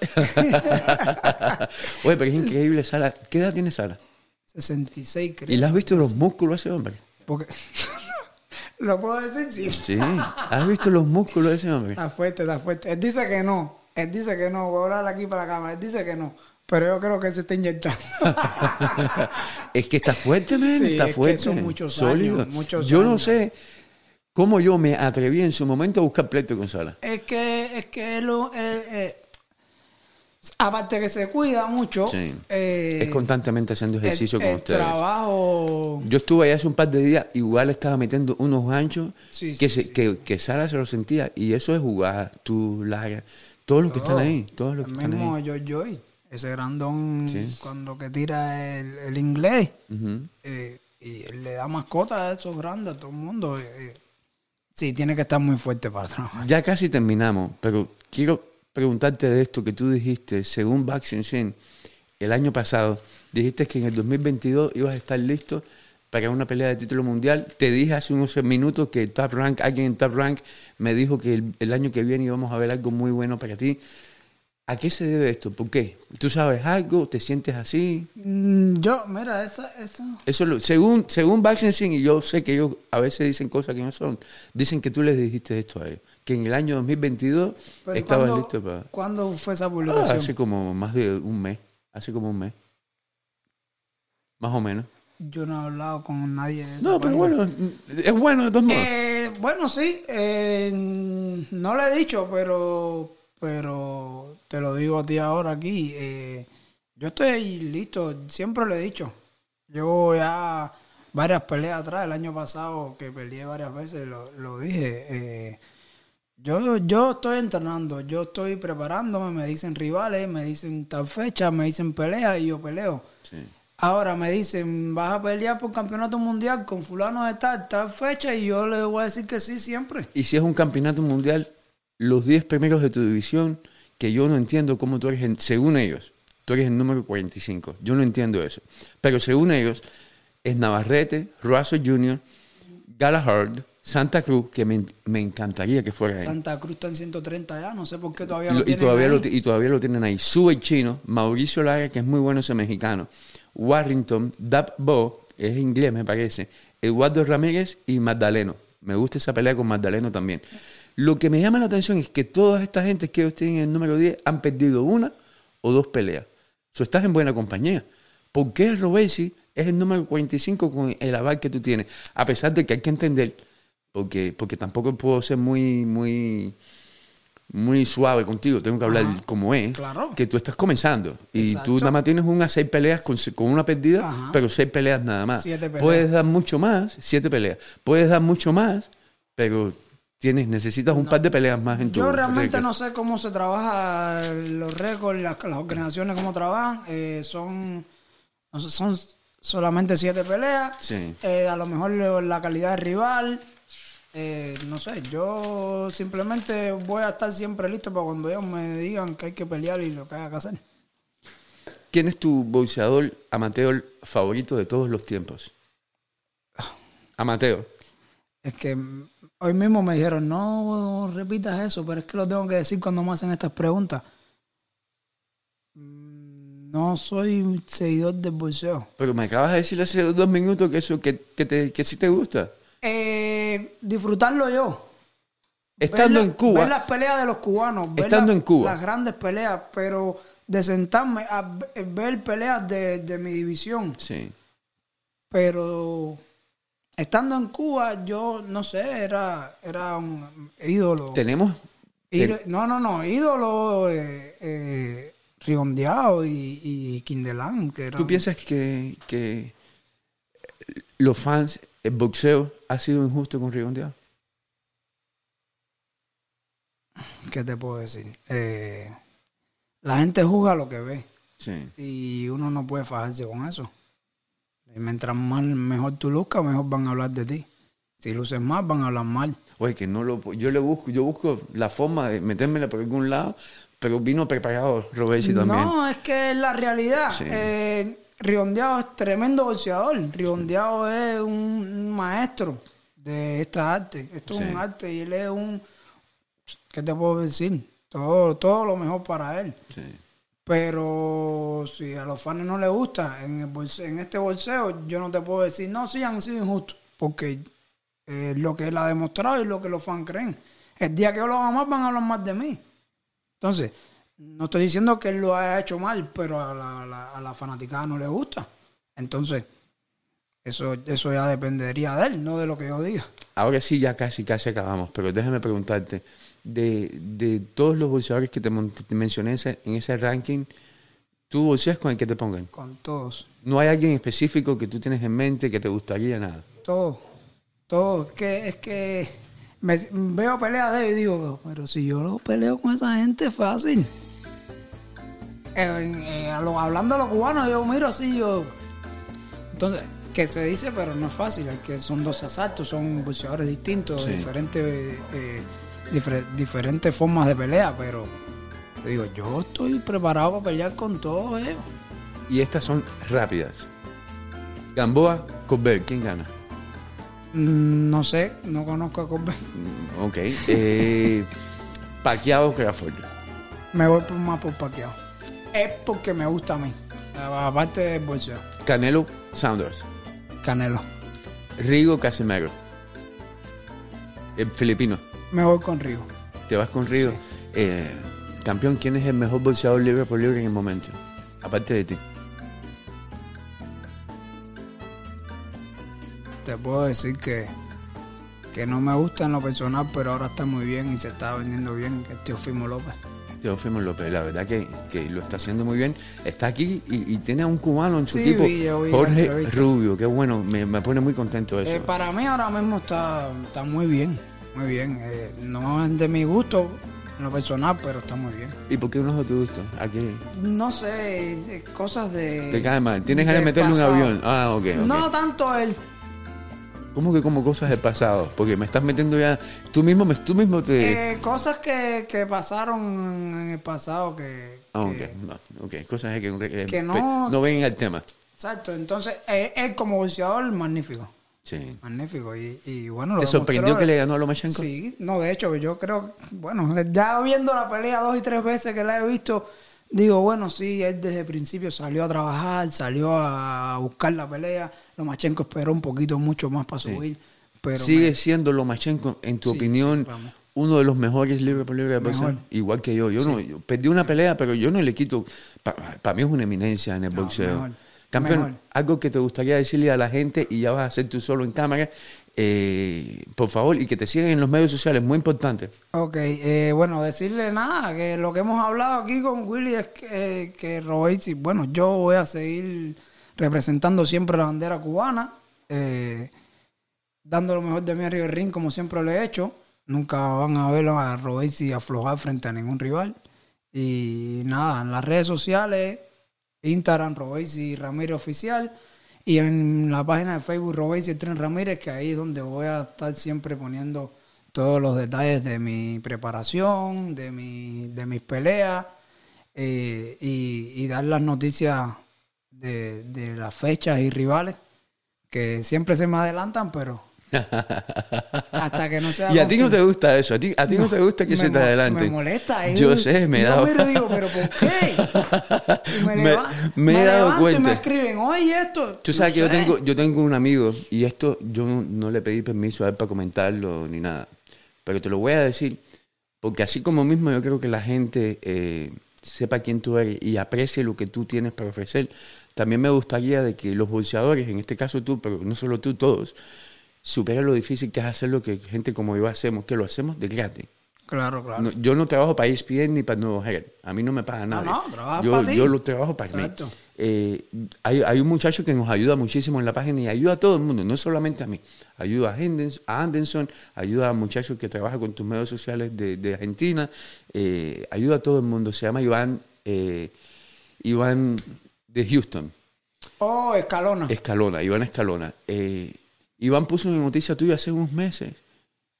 Oye, pero es increíble, Sala. ¿Qué edad tiene Sala? 66 creo. ¿Y le has visto los músculos a ese hombre? Porque... <laughs> ¿Lo puedo decir? Sí. Sí. ¿Has visto los músculos de ese hombre? Está fuerte, está fuerte. Él dice que no. Él dice que no. Voy a hablar aquí para la cámara. Él dice que no. Pero yo creo que se está inyectando. <laughs> es que está fuerte, man. Sí, está es que fuerte. son muchos sólido. años, muchos yo no sé cómo yo me atreví en su momento a buscar pleito con Sala. es que, es que él, él, eh, aparte que se cuida mucho, Sí. eh, es constantemente haciendo ejercicio el, con el ustedes. trabajo. Yo estuve ahí hace un par de días, igual estaba metiendo unos ganchos Sí, que, sí, se- que, que Sara se lo sentía. Y eso es jugar, tú, Lara, todos los que están ahí, todos los que están mismo ahí. George Joy, ese grandón cuando que tira el, el inglés. Eh, y él le da mascotas a esos grandes, a todo el mundo. eh, eh. Sí, tiene que estar muy fuerte para trabajar. Ya casi terminamos, pero quiero preguntarte de esto que tú dijiste, según Boxing Sin, el año pasado, dijiste que en el 2022 ibas a estar listo para una pelea de título mundial. Te dije hace unos minutos que Top Rank, alguien en Top Rank me dijo que el, el año que viene íbamos a ver algo muy bueno para ti. ¿A qué se debe esto? ¿Por qué? ¿Tú sabes algo? ¿Te sientes así? Mm, Yo, mira, esa, esa. Eso lo- según según Boxing Sin, y yo sé que ellos a veces dicen cosas que no son, dicen que tú les dijiste esto a ellos, que en el año 2022 Pero estabas ¿cuándo- listo para... ¿Cuándo fue esa Ah, publicación? hace como más de un mes. Hace como un mes. Más o menos. Yo no he hablado con nadie de No, pero bueno, es bueno de todos modos. Eh, bueno, sí. eh, no le he dicho, pero, pero te lo digo a ti ahora aquí. eh, yo estoy listo. Siempre lo he dicho. Yo ya varias peleas atrás, el año pasado que peleé varias veces, lo, lo dije. eh, yo, yo estoy entrenando, yo estoy preparándome, me dicen rivales, me dicen tal fecha, me dicen pelea y yo peleo. Sí. Ahora me dicen, vas a pelear por campeonato mundial con fulano de tal, tal fecha y yo le voy a decir que sí siempre. Y si es un campeonato mundial, los 10 primeros de tu división, que yo no entiendo cómo tú eres, en- según ellos, tú eres el número 45. Yo no entiendo eso. Pero según ellos, es Navarrete, Russell Jr., Galahad, Santa Cruz, que me, me encantaría que fuera ahí. Santa Cruz está en 130 ya, no sé por qué todavía Lo- lo y, tienen todavía ahí. lo, y todavía lo tienen ahí. Sube el chino, Mauricio Lara, que es muy bueno ese mexicano, Warrington, Dab Bo, es inglés me parece, Eduardo Ramírez y Magdaleno. Me gusta esa pelea con Magdaleno también. Lo que me llama la atención es que toda esta gente que ellos tienen en el número 10 han perdido una o dos peleas. So, estás en buena compañía. ¿Por qué Robesi es el número 45 con el aval que tú tienes? A pesar de que hay que entender, porque, porque tampoco puedo ser muy, muy, muy suave contigo, tengo que hablar Ajá. como es, Claro. que tú estás comenzando y Exacto. tú nada más tienes unas seis peleas con, con una perdida, Ajá. pero seis peleas nada más. Siete peleas. Puedes dar mucho más, siete peleas, puedes dar mucho más, pero tienes necesitas un par de peleas más en tu Yo realmente récord. no sé cómo se trabaja los récords, las, las organizaciones, cómo trabajan. Eh, son, son solamente siete peleas. Sí. Eh, a lo mejor la calidad del rival. eh, no sé, yo simplemente voy a estar siempre listo para cuando ellos me digan que hay que pelear y lo que haya que hacer. ¿Quién es tu boxeador amateur favorito de todos los tiempos? Amateur. Es que hoy mismo me dijeron, no repitas eso, pero es que lo tengo que decir cuando me hacen estas preguntas. Mm, No soy seguidor del boxeo. Pero me acabas de decir hace dos minutos que eso, que, que, te, que sí te gusta. Eh, disfrutarlo yo. Estando Ver en Cuba. Ver las peleas de los cubanos. ver Estando la- en Cuba. Las grandes peleas, pero de sentarme a ve- ver peleas de, de mi división. Sí. Pero estando en Cuba, yo no sé, era, era un ídolo. Tenemos. Ídolo- no, no, no, ídolo eh, eh, Riondeado y, y Quindelán, que eran... ¿Tú piensas que, que los fans, el boxeo, ha sido injusto con Rigondeado? ¿Qué te puedo decir? Eh, la gente juzga lo que ve Sí. y uno no puede fajarse con eso. Y mientras más mejor tú luzcas, mejor van a hablar de ti. Si luces más, van a hablar mal. Oye, que no lo. Yo le busco, yo busco la forma de metérmela por algún lado, pero vino preparado Robesi también. No, es que es la realidad. Sí. Eh, Riondeado es tremendo boxeador. Riondeado es un, un maestro de esta arte. Esto Sí. es un arte y él es un... ¿Qué te puedo decir? Todo, todo lo mejor para él. Sí. Pero si a los fans no les gusta, en, el bolse- en este bolseo, yo no te puedo decir, no, sí han sido injustos, porque eh, lo que él ha demostrado y lo que los fans creen. El día que yo lo haga mal, van a hablar más de mí. Entonces, no estoy diciendo que él lo haya hecho mal, pero a la, la, a la fanaticada no le gusta. Entonces, eso, eso ya dependería de él, no de lo que yo diga. Ahora sí, ya casi, casi acabamos, pero déjame preguntarte, de, de todos los boxeadores que te, mencioné ese- en ese ranking, ¿tú boxeas con el que te pongan? Con todos. ¿No hay alguien específico que tú tienes en mente que te gustaría nada? Todo, todo. Es que, es que me, veo peleas de él y digo, pero si yo lo peleo con esa gente, fácil. En- en- hablando a los cubanos, yo miro así, yo. Entonces, que se dice, pero no es fácil, es que son dos asaltos, son boxeadores distintos, Sí. diferentes, eh, difer- diferentes formas de pelea, pero yo digo, yo estoy preparado para pelear con todos ellos. Y estas son rápidas. Gamboa, Colbert, ¿quién gana? Mm, No sé, no conozco a Colbert. Mm, Ok. Eh, <laughs> Pacquiao, Crawford. Me voy por más por paqueado. Es porque me gusta a mí. Aparte del bolseo. Canelo, Saunders. Canelo. Rigo, Casimero. El filipino. Me voy con Rigo. Te vas con Rigo. Eh, campeón, ¿quién es el mejor boxeador libre por libre en el momento? Aparte de ti. Te puedo decir que, que no me gusta en lo personal, pero ahora está muy bien y se está vendiendo bien, que es Teofimo López. Teófimo López, la verdad que, que lo está haciendo muy bien. Está aquí y, y tiene a un cubano en su Sí, equipo, Jorge. Rubio. Qué bueno, me, me pone muy contento eso. Eh, para mí ahora mismo está, está muy bien, muy bien. Eh, no es de mi gusto en lo personal, pero está muy bien. ¿Y por qué no es de tu gusto? ¿A qué? No sé, cosas de... Te cae mal. Tienes ganas de meterle un avión. Ah, ok. ok. No tanto él. ¿Cómo que como cosas del pasado? Porque me estás metiendo ya. Tú mismo, tú mismo te. Eh, cosas que, que pasaron en el pasado que... Ah, que- ok. No, ok. Cosas que, que, que no- no ven al tema. Exacto, entonces eh, él como boxeador magnífico, Sí. magnífico y, y bueno... Lo ¿Te sorprendió demostró. que le ganó a Lomachenko? Sí, no, de hecho, yo creo, bueno, ya viendo la pelea dos y tres veces que la he visto, digo, bueno, sí, él desde el principio salió a trabajar, salió a buscar la pelea, Lomachenko esperó un poquito mucho más para subir, pero Sigue me- siendo Lomachenko, en tu Sí, opinión, vamos. uno de los mejores libre por libre de boxeo. Igual que yo. Yo, no, yo perdí una pelea, pero yo no le quito. Para mí es una eminencia en el No, boxeo. mejor. Campeón, Mejor. algo que te gustaría decirle a la gente y ya vas a hacer tú solo en cámara, eh, por favor, y que te sigan en los medios sociales, muy importante. Ok, eh, bueno, decirle nada, que lo que hemos hablado aquí con Willy es que, eh, que Robesi, bueno, yo voy a seguir representando siempre la bandera cubana, eh, dando lo mejor de mí arriba del ring como siempre lo he hecho. Nunca van a ver a Robesi aflojar frente a ningún rival. Y nada, en las redes sociales, Instagram, Robesi Ramírez Oficial. Y en la página de Facebook, Robesi el Tren Ramírez, que ahí es donde voy a estar siempre poniendo todos los detalles de mi preparación, de, mi, de mis peleas eh, y, dar las noticias de, de las fechas y rivales, que siempre se me adelantan, pero <laughs> hasta que no sea Y a ti no te gusta eso, a ti, a ti no, te gusta que se te adelante. Me molesta. eh. Yo sé, me he Yo dado- miro y digo, ¿pero por qué? <laughs> Me, Me- me he dado levanto y cuenta. me escriben, oye, esto. Tú sabes no que yo tengo, yo tengo un amigo y esto yo no, no le pedí permiso a él para comentarlo ni nada. Pero te lo voy a decir porque así como mismo yo creo que la gente eh, sepa quién tú eres y aprecie lo que tú tienes para ofrecer. También me gustaría de que los bolseadores, en este caso tú, pero no solo tú, todos, supera lo difícil que es hacer lo que gente como yo hacemos, que lo hacemos de gratis. Claro, claro. No, yo no trabajo para ESPN ni para Nuevo Herald. A mí no me paga nada. no, trabajas yo, para yo lo trabajo para Exacto. mí. Eh, hay, hay un muchacho que nos ayuda muchísimo en la página y ayuda a todo el mundo, no solamente a mí. Ayuda a, Hendens- a Anderson, ayuda a muchachos que trabajan con tus medios sociales de, de Argentina, eh, ayuda a todo el mundo. Se llama Iván, eh, Iván de Houston. Oh, Escalona. Escalona, Iván Escalona. Eh, Iván puso una noticia tuya hace unos meses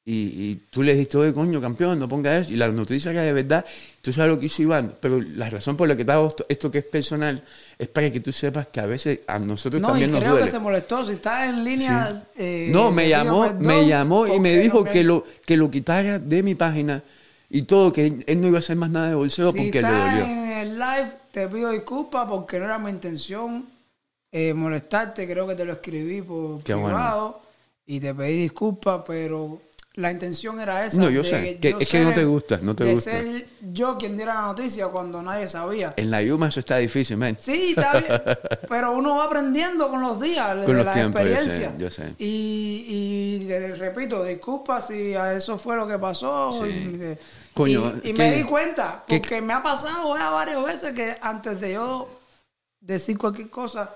y, y tú le dijiste, oye, coño, campeón, no pongas eso. Y la noticia era de verdad, tú sabes lo que hizo Iván, pero la razón por la que te hago esto, esto que es personal es para que tú sepas que a veces a nosotros no, y también nos creo duele. que se molestó. Si está en línea. eh, no, me llamó, perdón me llamó y me dijo que lo, que lo quitara de mi página y todo, que él, no iba a hacer más nada de bolseo Si porque le estás dolió. en el live, te pido disculpas porque no era mi intención eh, molestarte. Creo que te lo escribí por Qué bueno. privado y te pedí disculpas, pero la intención era esa. No, yo de sé, que- es que no te gusta, no te de gusta. ser yo quien diera la noticia cuando nadie sabía. En la Yuma eso está difícil, man. Sí, está bien. <laughs> Pero uno va aprendiendo con los días, Con de los la tiempos, yo sé, experiencia. yo sé. Y, y te repito, disculpa si a eso fue lo que pasó. Sí. Y, Coño, y- y ¿qué- me di cuenta, qué- porque me ha pasado ya varias veces que antes de yo decir cualquier cosa,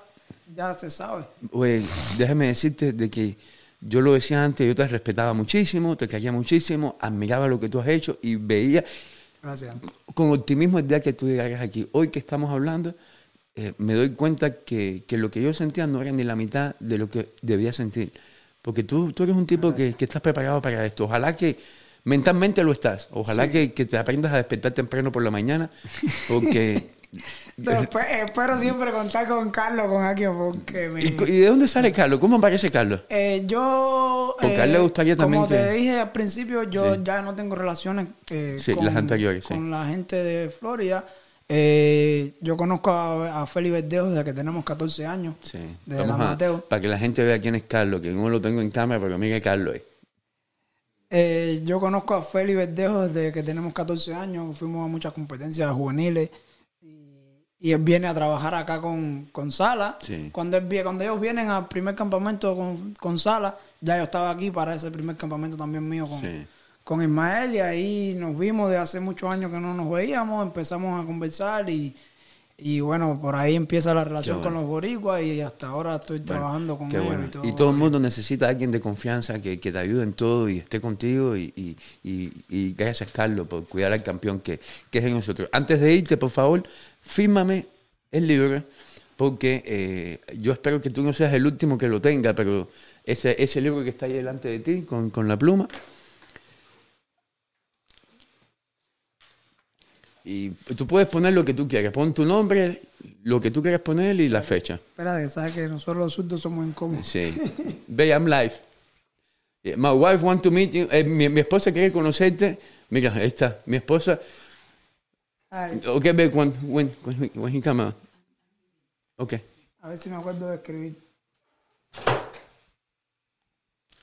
ya se sabe. Güey, déjame decirte de que yo lo decía antes, yo te respetaba muchísimo, te quería muchísimo, admiraba lo que tú has hecho y veía Gracias. con optimismo el día que tú llegaras aquí. Hoy que estamos hablando, eh, me doy cuenta que, que lo que yo sentía no era ni la mitad de lo que debía sentir. Porque tú, tú eres un tipo que, que estás preparado para esto. Ojalá que mentalmente lo estás. Ojalá que, que te aprendas a despertar temprano por la mañana. Porque... <laughs> Pero <laughs> espe- espero siempre contar con Carlos, con alguien, porque me... ¿Y, de dónde sale Carlos? ¿Cómo aparece Carlos? Eh, yo, Porque a él le gustaría también como te dije al principio, yo Sí. ya no tengo relaciones eh, Sí, las anteriores, sí. con la gente de Florida. Eh, yo conozco a, a Félix Verdejo desde que tenemos 14 años, Sí. desde Vamos la a- Mateo. para que la gente vea quién es Carlos, que no lo tengo en cámara, pero mire Carlos. ahí. Eh, yo conozco a Félix Verdejo desde que tenemos 14 años, fuimos a muchas competencias juveniles y, él viene a trabajar acá con, con Sala. Sí. Cuando, él cuando ellos vienen al primer campamento con, con Sala, ya yo estaba aquí para ese primer campamento también mío con, Sí. con Ismael y ahí nos vimos de hace muchos años que no nos veíamos, empezamos a conversar y, y bueno, por ahí empieza la relación con los boricuas y hasta ahora estoy trabajando con ellos bueno. y todo. Y todo el mundo necesita a alguien de confianza que, que te ayude en todo y esté contigo. Y, y- y- y gracias, Carlos, por cuidar al campeón que, que es en nosotros. Antes de irte, por favor, fírmame el libro, porque eh, yo espero que tú no seas el último que lo tenga, pero ese, ese libro que está ahí delante de ti, con, con la pluma. Y tú puedes poner lo que tú quieras. Pon tu nombre, lo que tú quieras poner y la fecha. Espérate, sabes que nosotros los surdos somos incómodos. Sí. Ve, I'm live. My wife want to meet you. Eh, mi, mi esposa quiere conocerte. Mira, ahí está. Mi esposa. Ay, Ok, ve, when, when, when, he- when he come out. Ok. a ver si me acuerdo de escribir.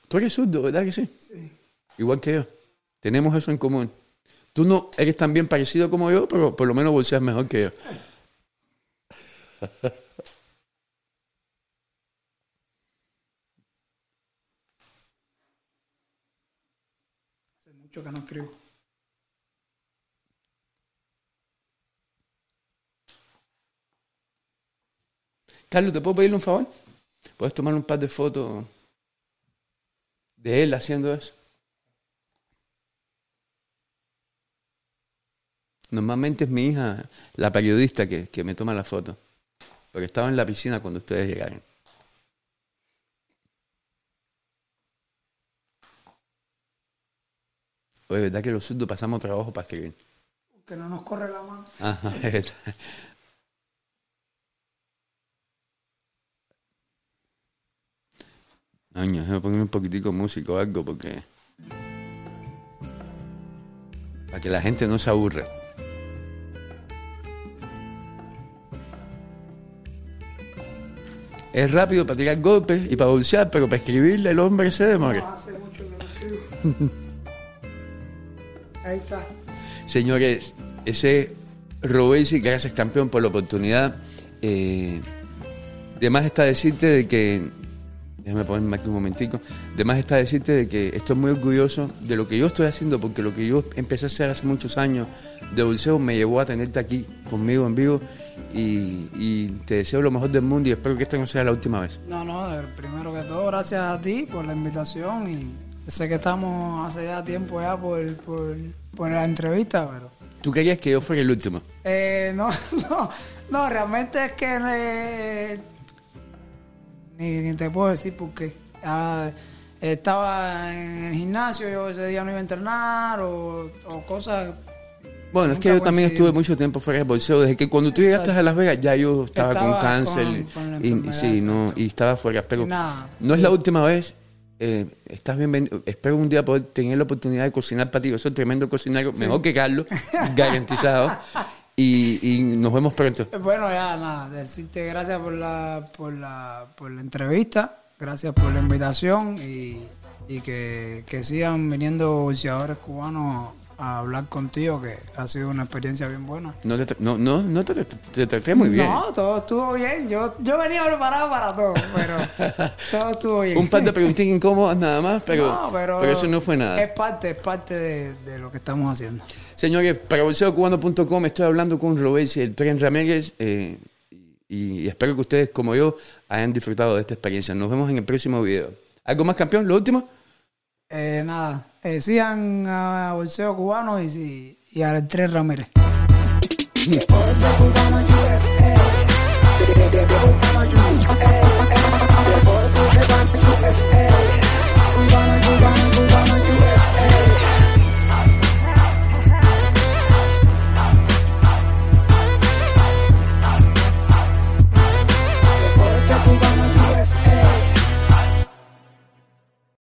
Tú eres zurdo, ¿verdad que sí? Sí. Igual que yo. Tenemos eso en común. Tú no eres tan bien parecido como yo, pero por lo menos bolseas mejor que yo. Hace mucho que no escribo. Carlos, ¿te puedo pedirle un favor? ¿Puedes tomar un par de fotos de él haciendo eso? Normalmente es mi hija, la periodista, que, que me toma la foto. Porque estaba en la piscina cuando ustedes llegaron. Oye, ¿verdad que los surdos pasamos trabajo para escribir? Que no nos corre la mano. Ajá. Año, déjame poner un poquitico de música o algo porque. Para que la gente no se aburra. Es rápido para tirar golpes y para bolsear, pero para escribirle el hombre se demora. Hace mucho que no. <laughs> Ahí está. Señores, ese Robesi, gracias campeón por la oportunidad. Eh, de más está decirte de que Déjame ponerme aquí un momentico. Además está decirte de que estoy muy orgulloso de lo que yo estoy haciendo, porque lo que yo empecé a hacer hace muchos años de bolseo me llevó a tenerte aquí conmigo en vivo y, y te deseo lo mejor del mundo y espero que esta no sea la última vez. No, no, primero que todo, gracias a ti por la invitación y sé que estamos hace ya tiempo ya por, por, por la entrevista, pero... ¿Tú querías que yo fuera el último? Eh, no, <laughs> no, no, realmente es que eh, ni, ni te puedo decir por qué. Ah, estaba en el gimnasio, yo ese día no iba a entrenar o, o cosas... Bueno, es que yo también estuve mucho tiempo fuera del bolseo. Desde que cuando tú llegaste a Las Vegas ya yo estaba, Estaba con cáncer con- con y, sí, no, y estaba fuera. Pero nada. no es la última vez. eh, estás bienvenido. Espero un día poder tener la oportunidad de cocinar para ti. Yo soy tremendo cocinero, mejor que Carlos, <laughs> garantizado. Y, y nos vemos pronto. Bueno, ya nada, decirte gracias por la, por la, por la entrevista, gracias por la invitación y, y que, que sigan viniendo boxeadores cubanos a hablar contigo, que ha sido una experiencia bien buena. No te, no, no, no te, te- te traté muy bien. No, todo estuvo bien. Yo, yo venía preparado para todo, pero <laughs> todo estuvo bien. Un par de preguntas <laughs> incómodas nada más, pero, No, pero, eso no fue nada. Es parte, es parte de, de lo que estamos haciendo. Señores, para bolseocubano.com estoy hablando con Robert y el Tren Ramírez eh, y espero que ustedes, como yo, hayan disfrutado de esta experiencia. Nos vemos en el próximo video. ¿Algo más, campeón? ¿Lo último? Eh, nada, eh, sigan a Bolseo Cubano y, y al Tres Ramírez.